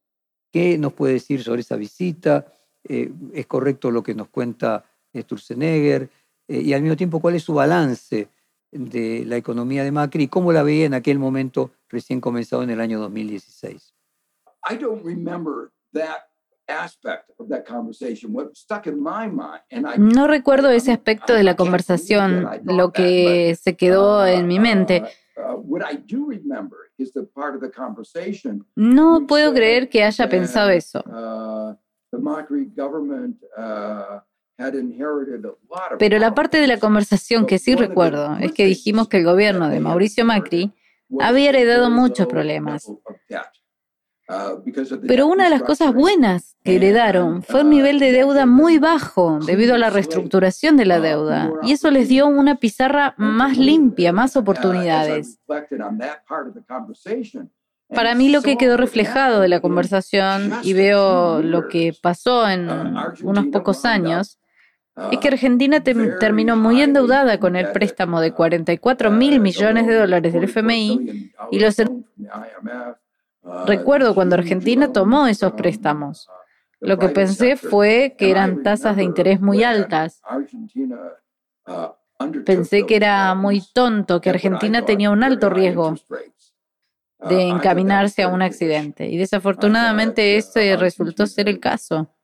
¿Qué nos puede decir sobre esa visita? Eh, ¿Es correcto lo que nos cuenta Sturzenegger? Eh, y al mismo tiempo, ¿cuál es su balance de la economía de Macri y cómo la veía en aquel momento recién comenzado en el año 2016? I don't remember that aspect of that conversation. What stuck in my mind, and I No recuerdo ese aspecto de la conversación, lo que se quedó en mi mente. Uh, what I do remember is the part of the conversation. No puedo creer que haya pensado eso. Uh, uh, Pero la parte de la conversación que sí recuerdo es que dijimos que el gobierno de Mauricio Macri había heredado muchos problemas. Pero una de las cosas buenas que heredaron fue un nivel de deuda muy bajo debido a la reestructuración de la deuda. Y eso les dio una pizarra más limpia, más oportunidades. Para mí lo que quedó reflejado de la conversación y veo lo que pasó en unos pocos años es que Argentina tem- terminó muy endeudada con el préstamo de 44 mil millones de dólares del FMI y los Recuerdo cuando Argentina tomó esos préstamos. Lo que pensé fue que eran tasas de interés muy altas. Pensé que era muy tonto, que Argentina tenía un alto riesgo de encaminarse a un accidente. Y desafortunadamente ese resultó ser el caso.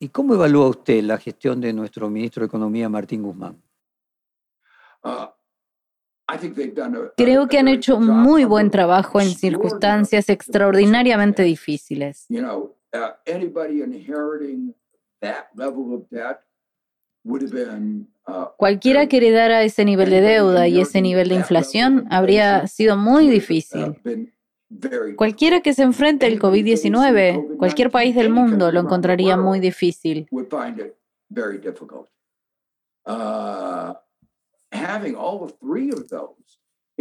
¿Y cómo evalúa usted la gestión de nuestro ministro de Economía, Martín Guzmán? Uh, I think they've done a- a- Creo que han very hecho good un job muy buen trabajo en circunstancias extraordinariamente difíciles. You know, uh, anybody inheriting that level of debt would have been. uh, Cualquiera que heredara ese nivel de deuda y ese nivel de inflación habría sido muy uh, difícil. Cualquiera que se enfrente al COVID-19, cualquier país del mundo lo encontraría muy difícil. Uh,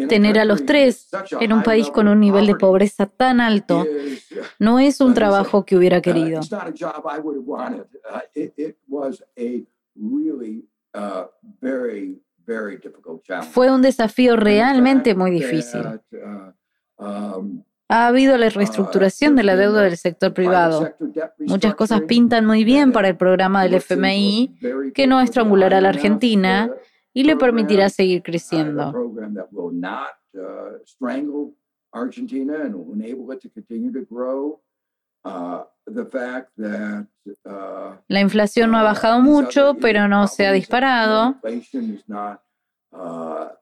Tener a los tres en un país con un nivel de pobreza tan alto no es un trabajo que hubiera querido. Fue un desafío realmente muy difícil. Ha habido la reestructuración de la deuda del sector privado. Muchas cosas pintan muy bien para el programa del FMI, que no estrangulará a la Argentina y le permitirá seguir creciendo. La inflación no ha bajado mucho, pero no se ha disparado.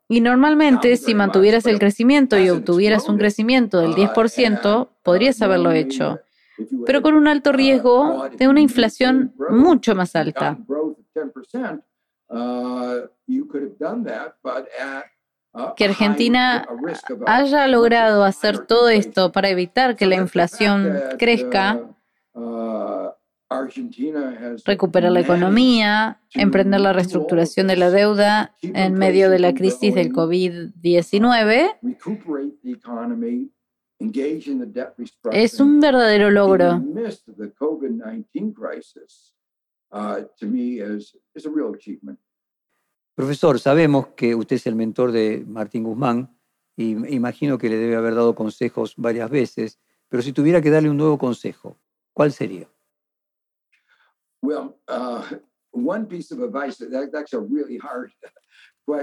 Y normalmente, si mantuvieras el crecimiento y obtuvieras un crecimiento del 10%, podrías haberlo hecho, pero con un alto riesgo de una inflación mucho más alta. Que Argentina haya logrado hacer todo esto para evitar que la inflación crezca recuperar la economía, emprender la reestructuración de la deuda en medio de la crisis del COVID-19, es un verdadero logro. Profesor, sabemos que usted es el mentor de Martín Guzmán y imagino que le debe haber dado consejos varias veces, pero si tuviera que darle un nuevo consejo, ¿cuál sería?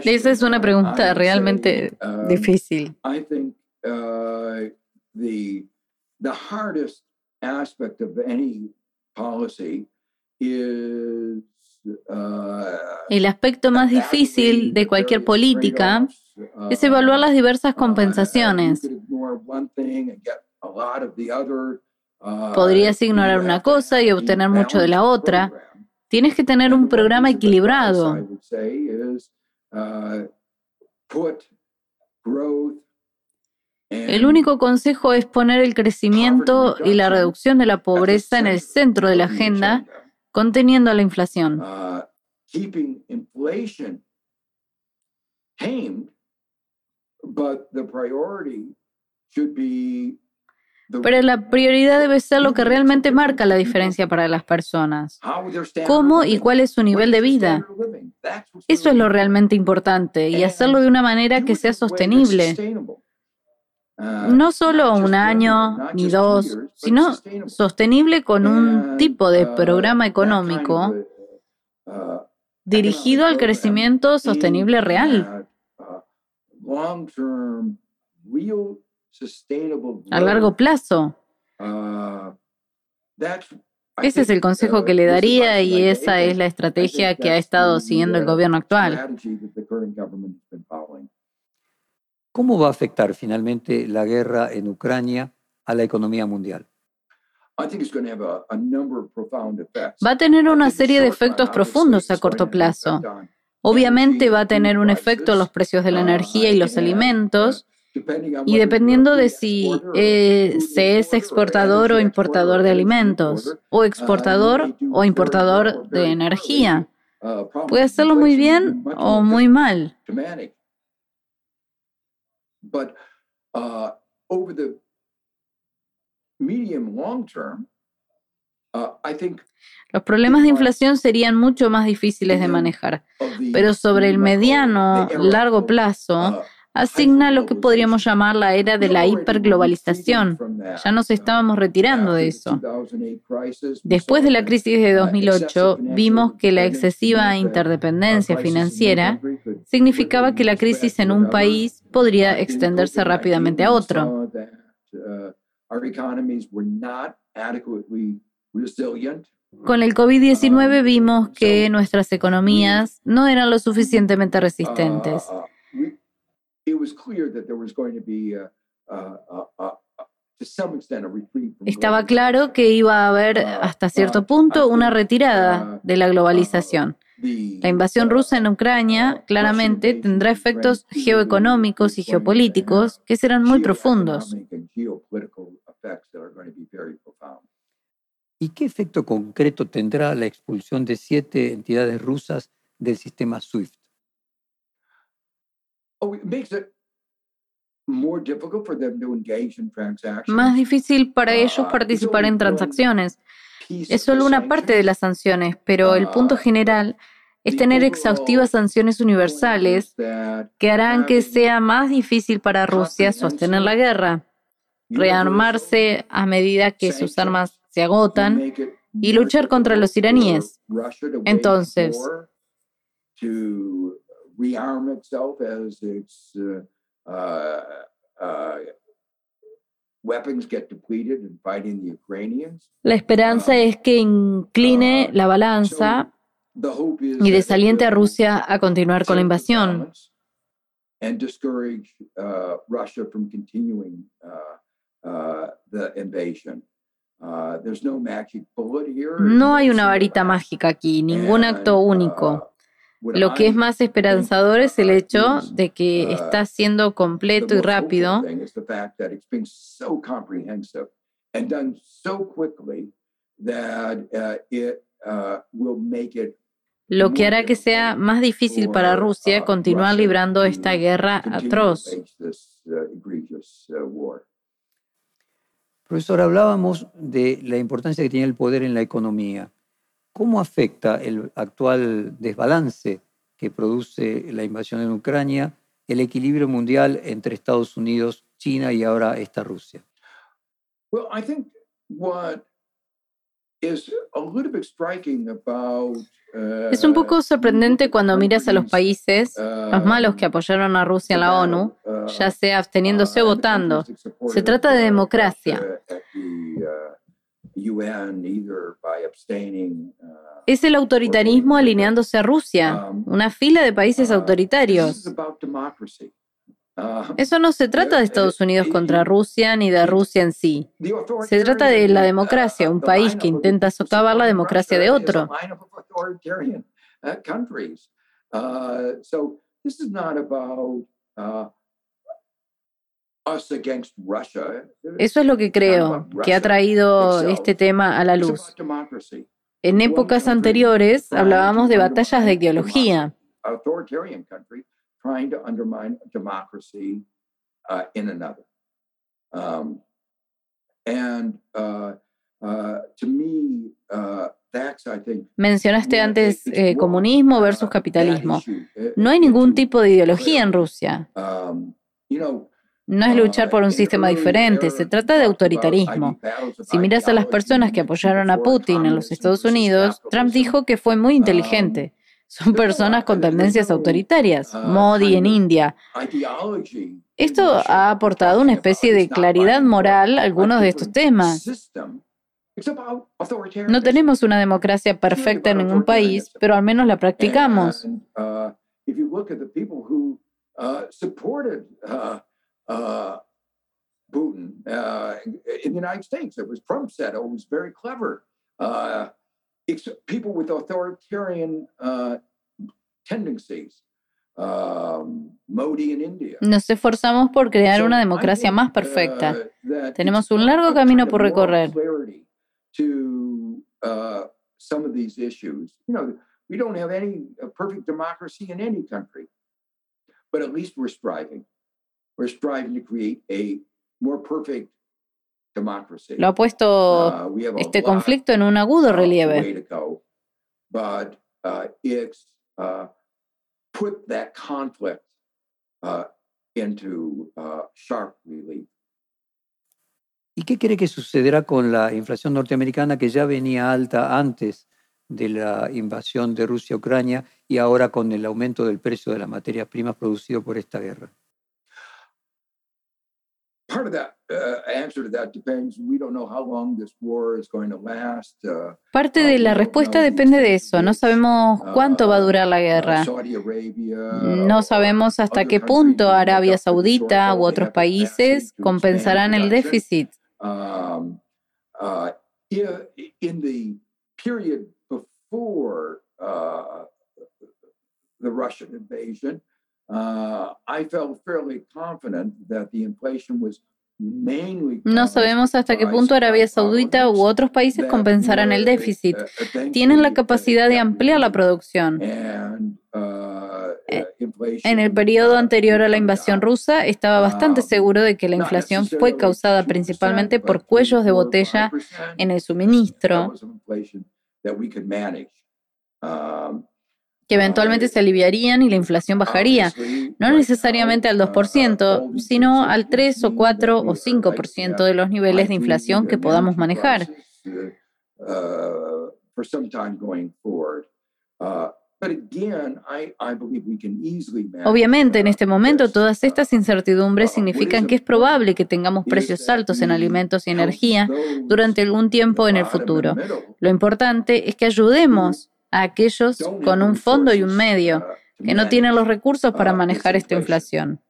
Esa es una pregunta realmente um, difícil. I think uh, the the hardest aspect of any policy is uh, el aspecto más difícil de cualquier política es evaluar las diversas uh, compensaciones. Podrías ignorar una cosa y obtener mucho de la otra. Tienes que tener un programa equilibrado. El único consejo es poner el crecimiento y la reducción de la pobreza en el centro de la agenda, conteniendo la inflación. But the priority should be pero la prioridad debe ser lo que realmente marca la diferencia para las personas. ¿Cómo y cuál es su nivel de vida? Eso es lo realmente importante y hacerlo de una manera que sea sostenible. No solo un año ni dos, sino sostenible con un tipo de programa económico dirigido al crecimiento sostenible real a largo plazo. Uh, Ese es el consejo que le daría y esa es la estrategia que ha estado siguiendo el gobierno actual. ¿Cómo va a afectar finalmente la guerra en Ucrania a la economía mundial? Va a tener una serie de efectos profundos a corto plazo. Obviamente va a tener un efecto en los precios de la energía y los alimentos, y dependiendo de si eh, se es exportador o importador de alimentos, o exportador o importador de energía, puede hacerlo muy bien o muy mal. Los problemas de inflación serían mucho más difíciles de manejar, pero sobre el mediano, largo plazo, asigna lo que podríamos llamar la era de la hiperglobalización. Ya nos estábamos retirando de eso. Después de la crisis de 2008, vimos que la excesiva interdependencia financiera significaba que la crisis en un país podría extenderse rápidamente a otro. Con el COVID-19 vimos que nuestras economías no eran lo suficientemente resistentes. Estaba claro que iba a haber uh, hasta cierto uh, punto una retirada uh, de la globalización. La invasión rusa en Ucrania claramente tendrá efectos geoeconómicos y geopolíticos que serán muy profundos. ¿Y qué efecto concreto tendrá la expulsión de siete entidades rusas del sistema SWIFT? Más difícil para ellos Uh, participar en transacciones. Es solo una parte de las sanciones, pero el punto general es tener exhaustivas sanciones universales que harán que sea más difícil para Rusia sostener la guerra, rearmarse a medida que sus armas se agotan y luchar contra los iraníes. Entonces, to rearm itself as its uh, uh, uh, weapons get depleted in fighting the Ukrainians. la esperanza es que incline la balanza y desaliente a Rusia a continuar con la invasión. balance And discourage uh, Russia from continuing uh, uh, the invasion. Uh, there's no hay una varita mágica aquí, ningún acto uh, único. Lo que es más esperanzador es el hecho de que está siendo completo y rápido thing is the fact that it's been so comprehensive and done so quickly that uh, it uh, will make it lo que hará que sea más difícil para Rusia continuar librando esta guerra atroz. uh, uh. Profesor, hablábamos de la importancia que tiene el poder en la economía. ¿Cómo afecta el actual desbalance que produce la invasión en Ucrania el equilibrio mundial entre Estados Unidos, China y ahora esta Rusia? Well, I think what is a little bit striking about uh, Es un poco sorprendente cuando miras a los países, uh, los malos que apoyaron a Rusia en la ONU, ya sea absteniéndose o votando. Se trata de democracia. Es el autoritarismo alineándose a Rusia, una fila de países autoritarios. Eso no se trata de Estados Unidos contra Rusia ni de Rusia en sí. Se trata de la democracia, un país que intenta socavar la democracia de otro. Eso es lo que creo que ha traído este tema a la luz. En épocas anteriores hablábamos de batallas de ideología. uh. Um, uh, uh, Mencionaste antes eh, comunismo versus capitalismo. No hay ningún tipo de ideología en Rusia. No es luchar por un sistema diferente, se trata de autoritarismo. Si miras a las personas que apoyaron a Putin en los Estados Unidos, Trump dijo que fue muy inteligente. Son personas con tendencias autoritarias. Modi en India. Esto ha aportado una especie de claridad moral a algunos de estos temas. No tenemos una democracia perfecta en ningún país, pero al menos la practicamos. Uh, if you look at the people who supported Putin uh, in the United States, it was Trump said, oh, it was very clever. Uh, people with authoritarian uh, tendencies. Um, Modi in India. Nos esforzamos por crear So una democracia think, más perfecta. uh, Tenemos un largo camino por recorrer. To uh, some of these issues. You know, we don't have any perfect democracy in any country, but at least we're striving. We're striving to create a more perfect democracy. Lo ha puesto Uh, we have a este conflicto en un agudo relieve. way to go, but uh, it's uh, put that conflict uh, into uh, sharp relief. ¿Y qué cree que sucederá con la inflación norteamericana que ya venía alta antes de la invasión de Rusia a Ucrania y ahora con el aumento del precio de las materias primas producido por esta guerra? Part of that uh, answer to that depends. We don't know how long this war is going to last. Uh, Parte de la respuesta depende de eso. No sabemos cuánto va a durar la guerra. Saudi Arabia, No sabemos hasta qué punto Arabia Saudita u otros países compensarán el déficit. um, uh, in the period before uh, the Russian invasion, uh, I felt fairly confident that the inflation was mainly. No sabemos hasta qué punto Arabia Saudita u otros países compensarán el déficit. Tienen la capacidad de ampliar la producción. And, uh, En el periodo anterior a la invasión rusa, estaba bastante seguro de que la inflación fue causada principalmente por cuellos de botella en el suministro, que eventualmente se aliviarían y la inflación bajaría, no necesariamente al 2%, sino al 3 o 4 o 5% de los niveles de inflación que podamos manejar. Obviamente, en este momento, todas estas incertidumbres significan que es probable que tengamos precios altos en alimentos y energía durante algún tiempo en el futuro. Lo importante es que ayudemos a aquellos con un fondo y un medio que no tienen los recursos para manejar esta inflación.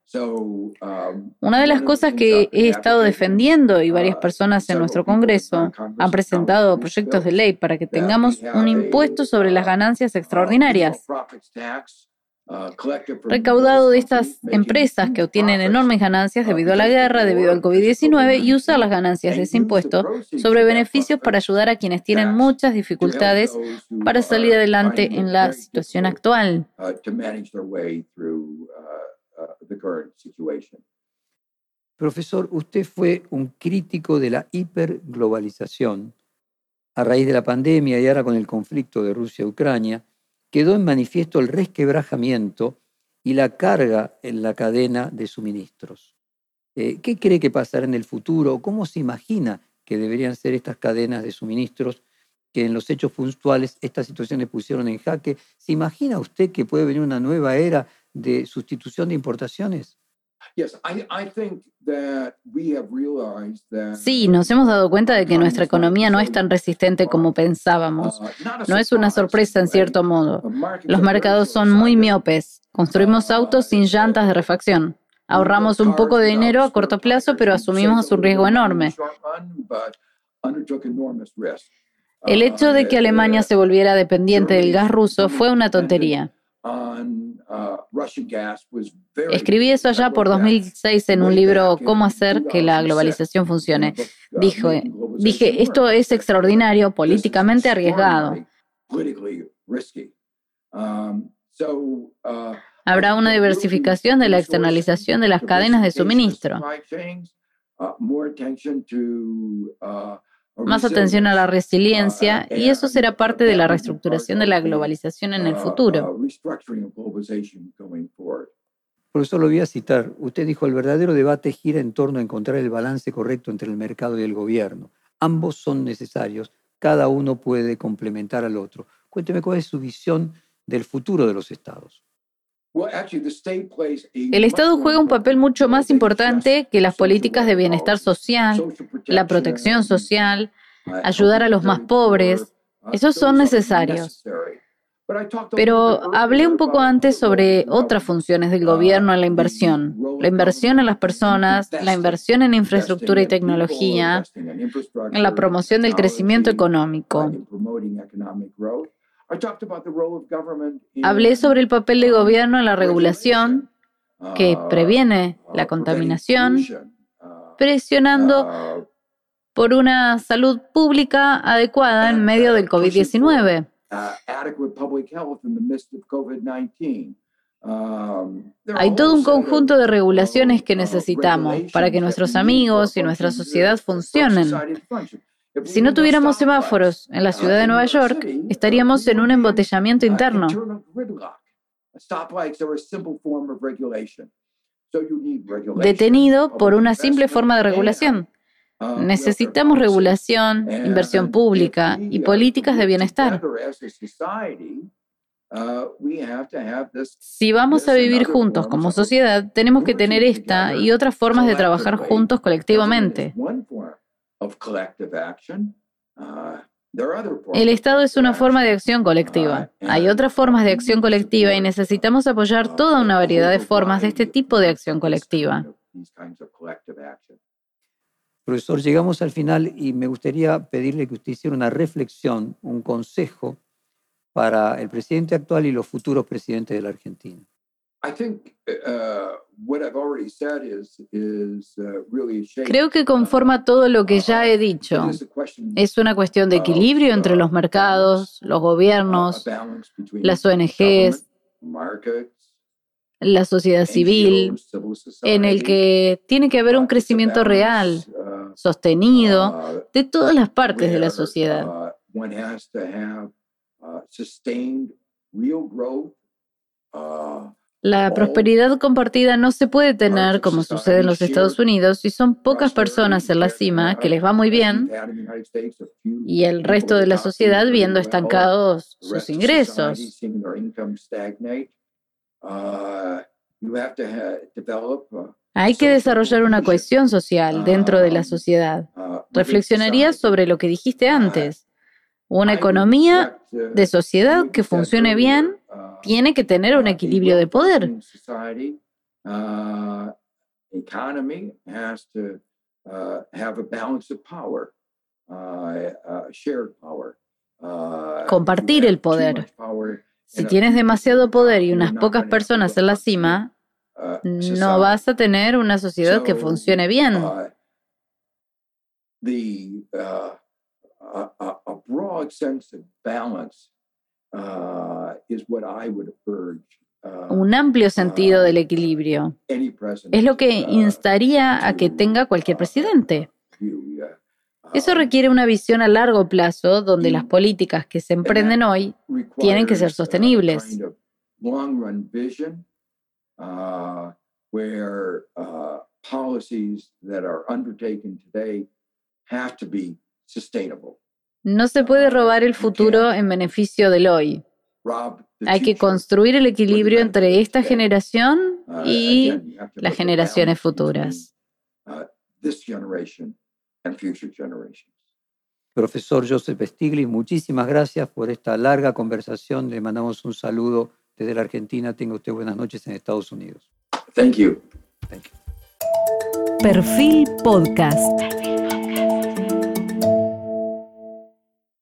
Una de las cosas que he estado defendiendo y varias personas en nuestro Congreso han presentado proyectos de ley para que tengamos un impuesto sobre las ganancias extraordinarias recaudado de estas empresas que obtienen enormes ganancias debido a la guerra, debido al COVID-19 y usar las ganancias de ese impuesto sobre beneficios para ayudar a quienes tienen muchas dificultades para salir adelante en la situación actual. Profesor, usted fue un crítico de la hiperglobalización. A raíz de la pandemia y ahora con el conflicto de Rusia-Ucrania, quedó en manifiesto el resquebrajamiento y la carga en la cadena de suministros. Eh, ¿Qué cree que pasará en el futuro? ¿Cómo se imagina que deberían ser estas cadenas de suministros que en los hechos puntuales estas situaciones pusieron en jaque? ¿Se imagina usted que puede venir una nueva era de sustitución de importaciones? Sí, nos hemos dado cuenta de que nuestra economía no es tan resistente como pensábamos. Uh, no es una sorpresa en cierto modo. Los mercados son muy miopes. Construimos uh, autos sin llantas de refacción. Ahorramos un poco de dinero a corto plazo, pero asumimos un riesgo enorme. El hecho de que Alemania se volviera dependiente del gas ruso fue una tontería. Uh, Escribí eso allá por 2006 en un libro Cómo hacer que la globalización funcione. Uh, Dijo, dije, esto es extraordinario, políticamente arriesgado. Um, uh, Habrá una diversificación de la externalización de las cadenas de suministro más atención a la resiliencia y eso será parte de la reestructuración de la globalización en el futuro. Por eso lo voy a citar. Usted dijo, el verdadero debate gira en torno a encontrar el balance correcto entre el mercado y el gobierno. Ambos son necesarios, cada uno puede complementar al otro. Cuénteme cuál es su visión del futuro de los estados. El Estado juega un papel mucho más importante que las políticas de bienestar social, la protección social, ayudar a los más pobres. Esos son necesarios. Pero hablé un poco antes sobre otras funciones del gobierno en la inversión. La inversión en las personas, la inversión en infraestructura y tecnología, en la promoción del crecimiento económico. Hablé sobre el papel del gobierno en la regulación que uh, previene uh, la contaminación, uh, presionando por una salud pública adecuada en medio del COVID-19. Um, Hay todo un conjunto de regulaciones que necesitamos para que nuestros amigos y nuestra sociedad funcionen. Si no tuviéramos semáforos en la ciudad de Nueva York, estaríamos en un embotellamiento interno. Detenido por una simple forma de regulación. Necesitamos regulación, inversión pública y políticas de bienestar. Si vamos a vivir juntos como sociedad, tenemos que tener esta y otras formas de trabajar juntos colectivamente. Uh, El Estado es una forma de acción colectiva. Uh, Hay otras formas de acción colectiva y necesitamos apoyar toda una variedad de formas de este tipo de acción colectiva. Profesor, llegamos al final y me gustaría pedirle que usted hiciera una reflexión, un consejo para el presidente actual y los futuros presidentes de la Argentina. Creo que conforma todo lo que ya he dicho. Es una cuestión de equilibrio entre los mercados, los gobiernos, las ONGs, la sociedad civil, en el que tiene que haber un crecimiento real, sostenido, de todas las partes de la sociedad. La prosperidad compartida no se puede tener como sucede en los Estados Unidos si son pocas personas en la cima que les va muy bien y el resto de la sociedad viendo estancados sus ingresos. Hay que desarrollar una cohesión social dentro de la sociedad. Reflexionaría sobre lo que dijiste antes. Una economía de sociedad que funcione bien tiene que tener un equilibrio de poder. Compartir el poder. Si tienes demasiado poder y unas pocas personas en la cima, no vas a tener una sociedad que funcione bien. Un amplio sentido del equilibrio es lo que instaría a que tenga cualquier presidente. Eso requiere una visión a largo plazo donde las políticas que se emprenden hoy tienen que ser sostenibles. No se puede robar el futuro en beneficio del hoy. Hay que construir el equilibrio entre esta generación uh, y las generaciones futuras. Uh, Profesor Joseph Stiglitz, muchísimas gracias por esta larga conversación. Le mandamos un saludo desde la Argentina. Tenga usted buenas noches en Estados Unidos. Thank you. Perfil Podcast.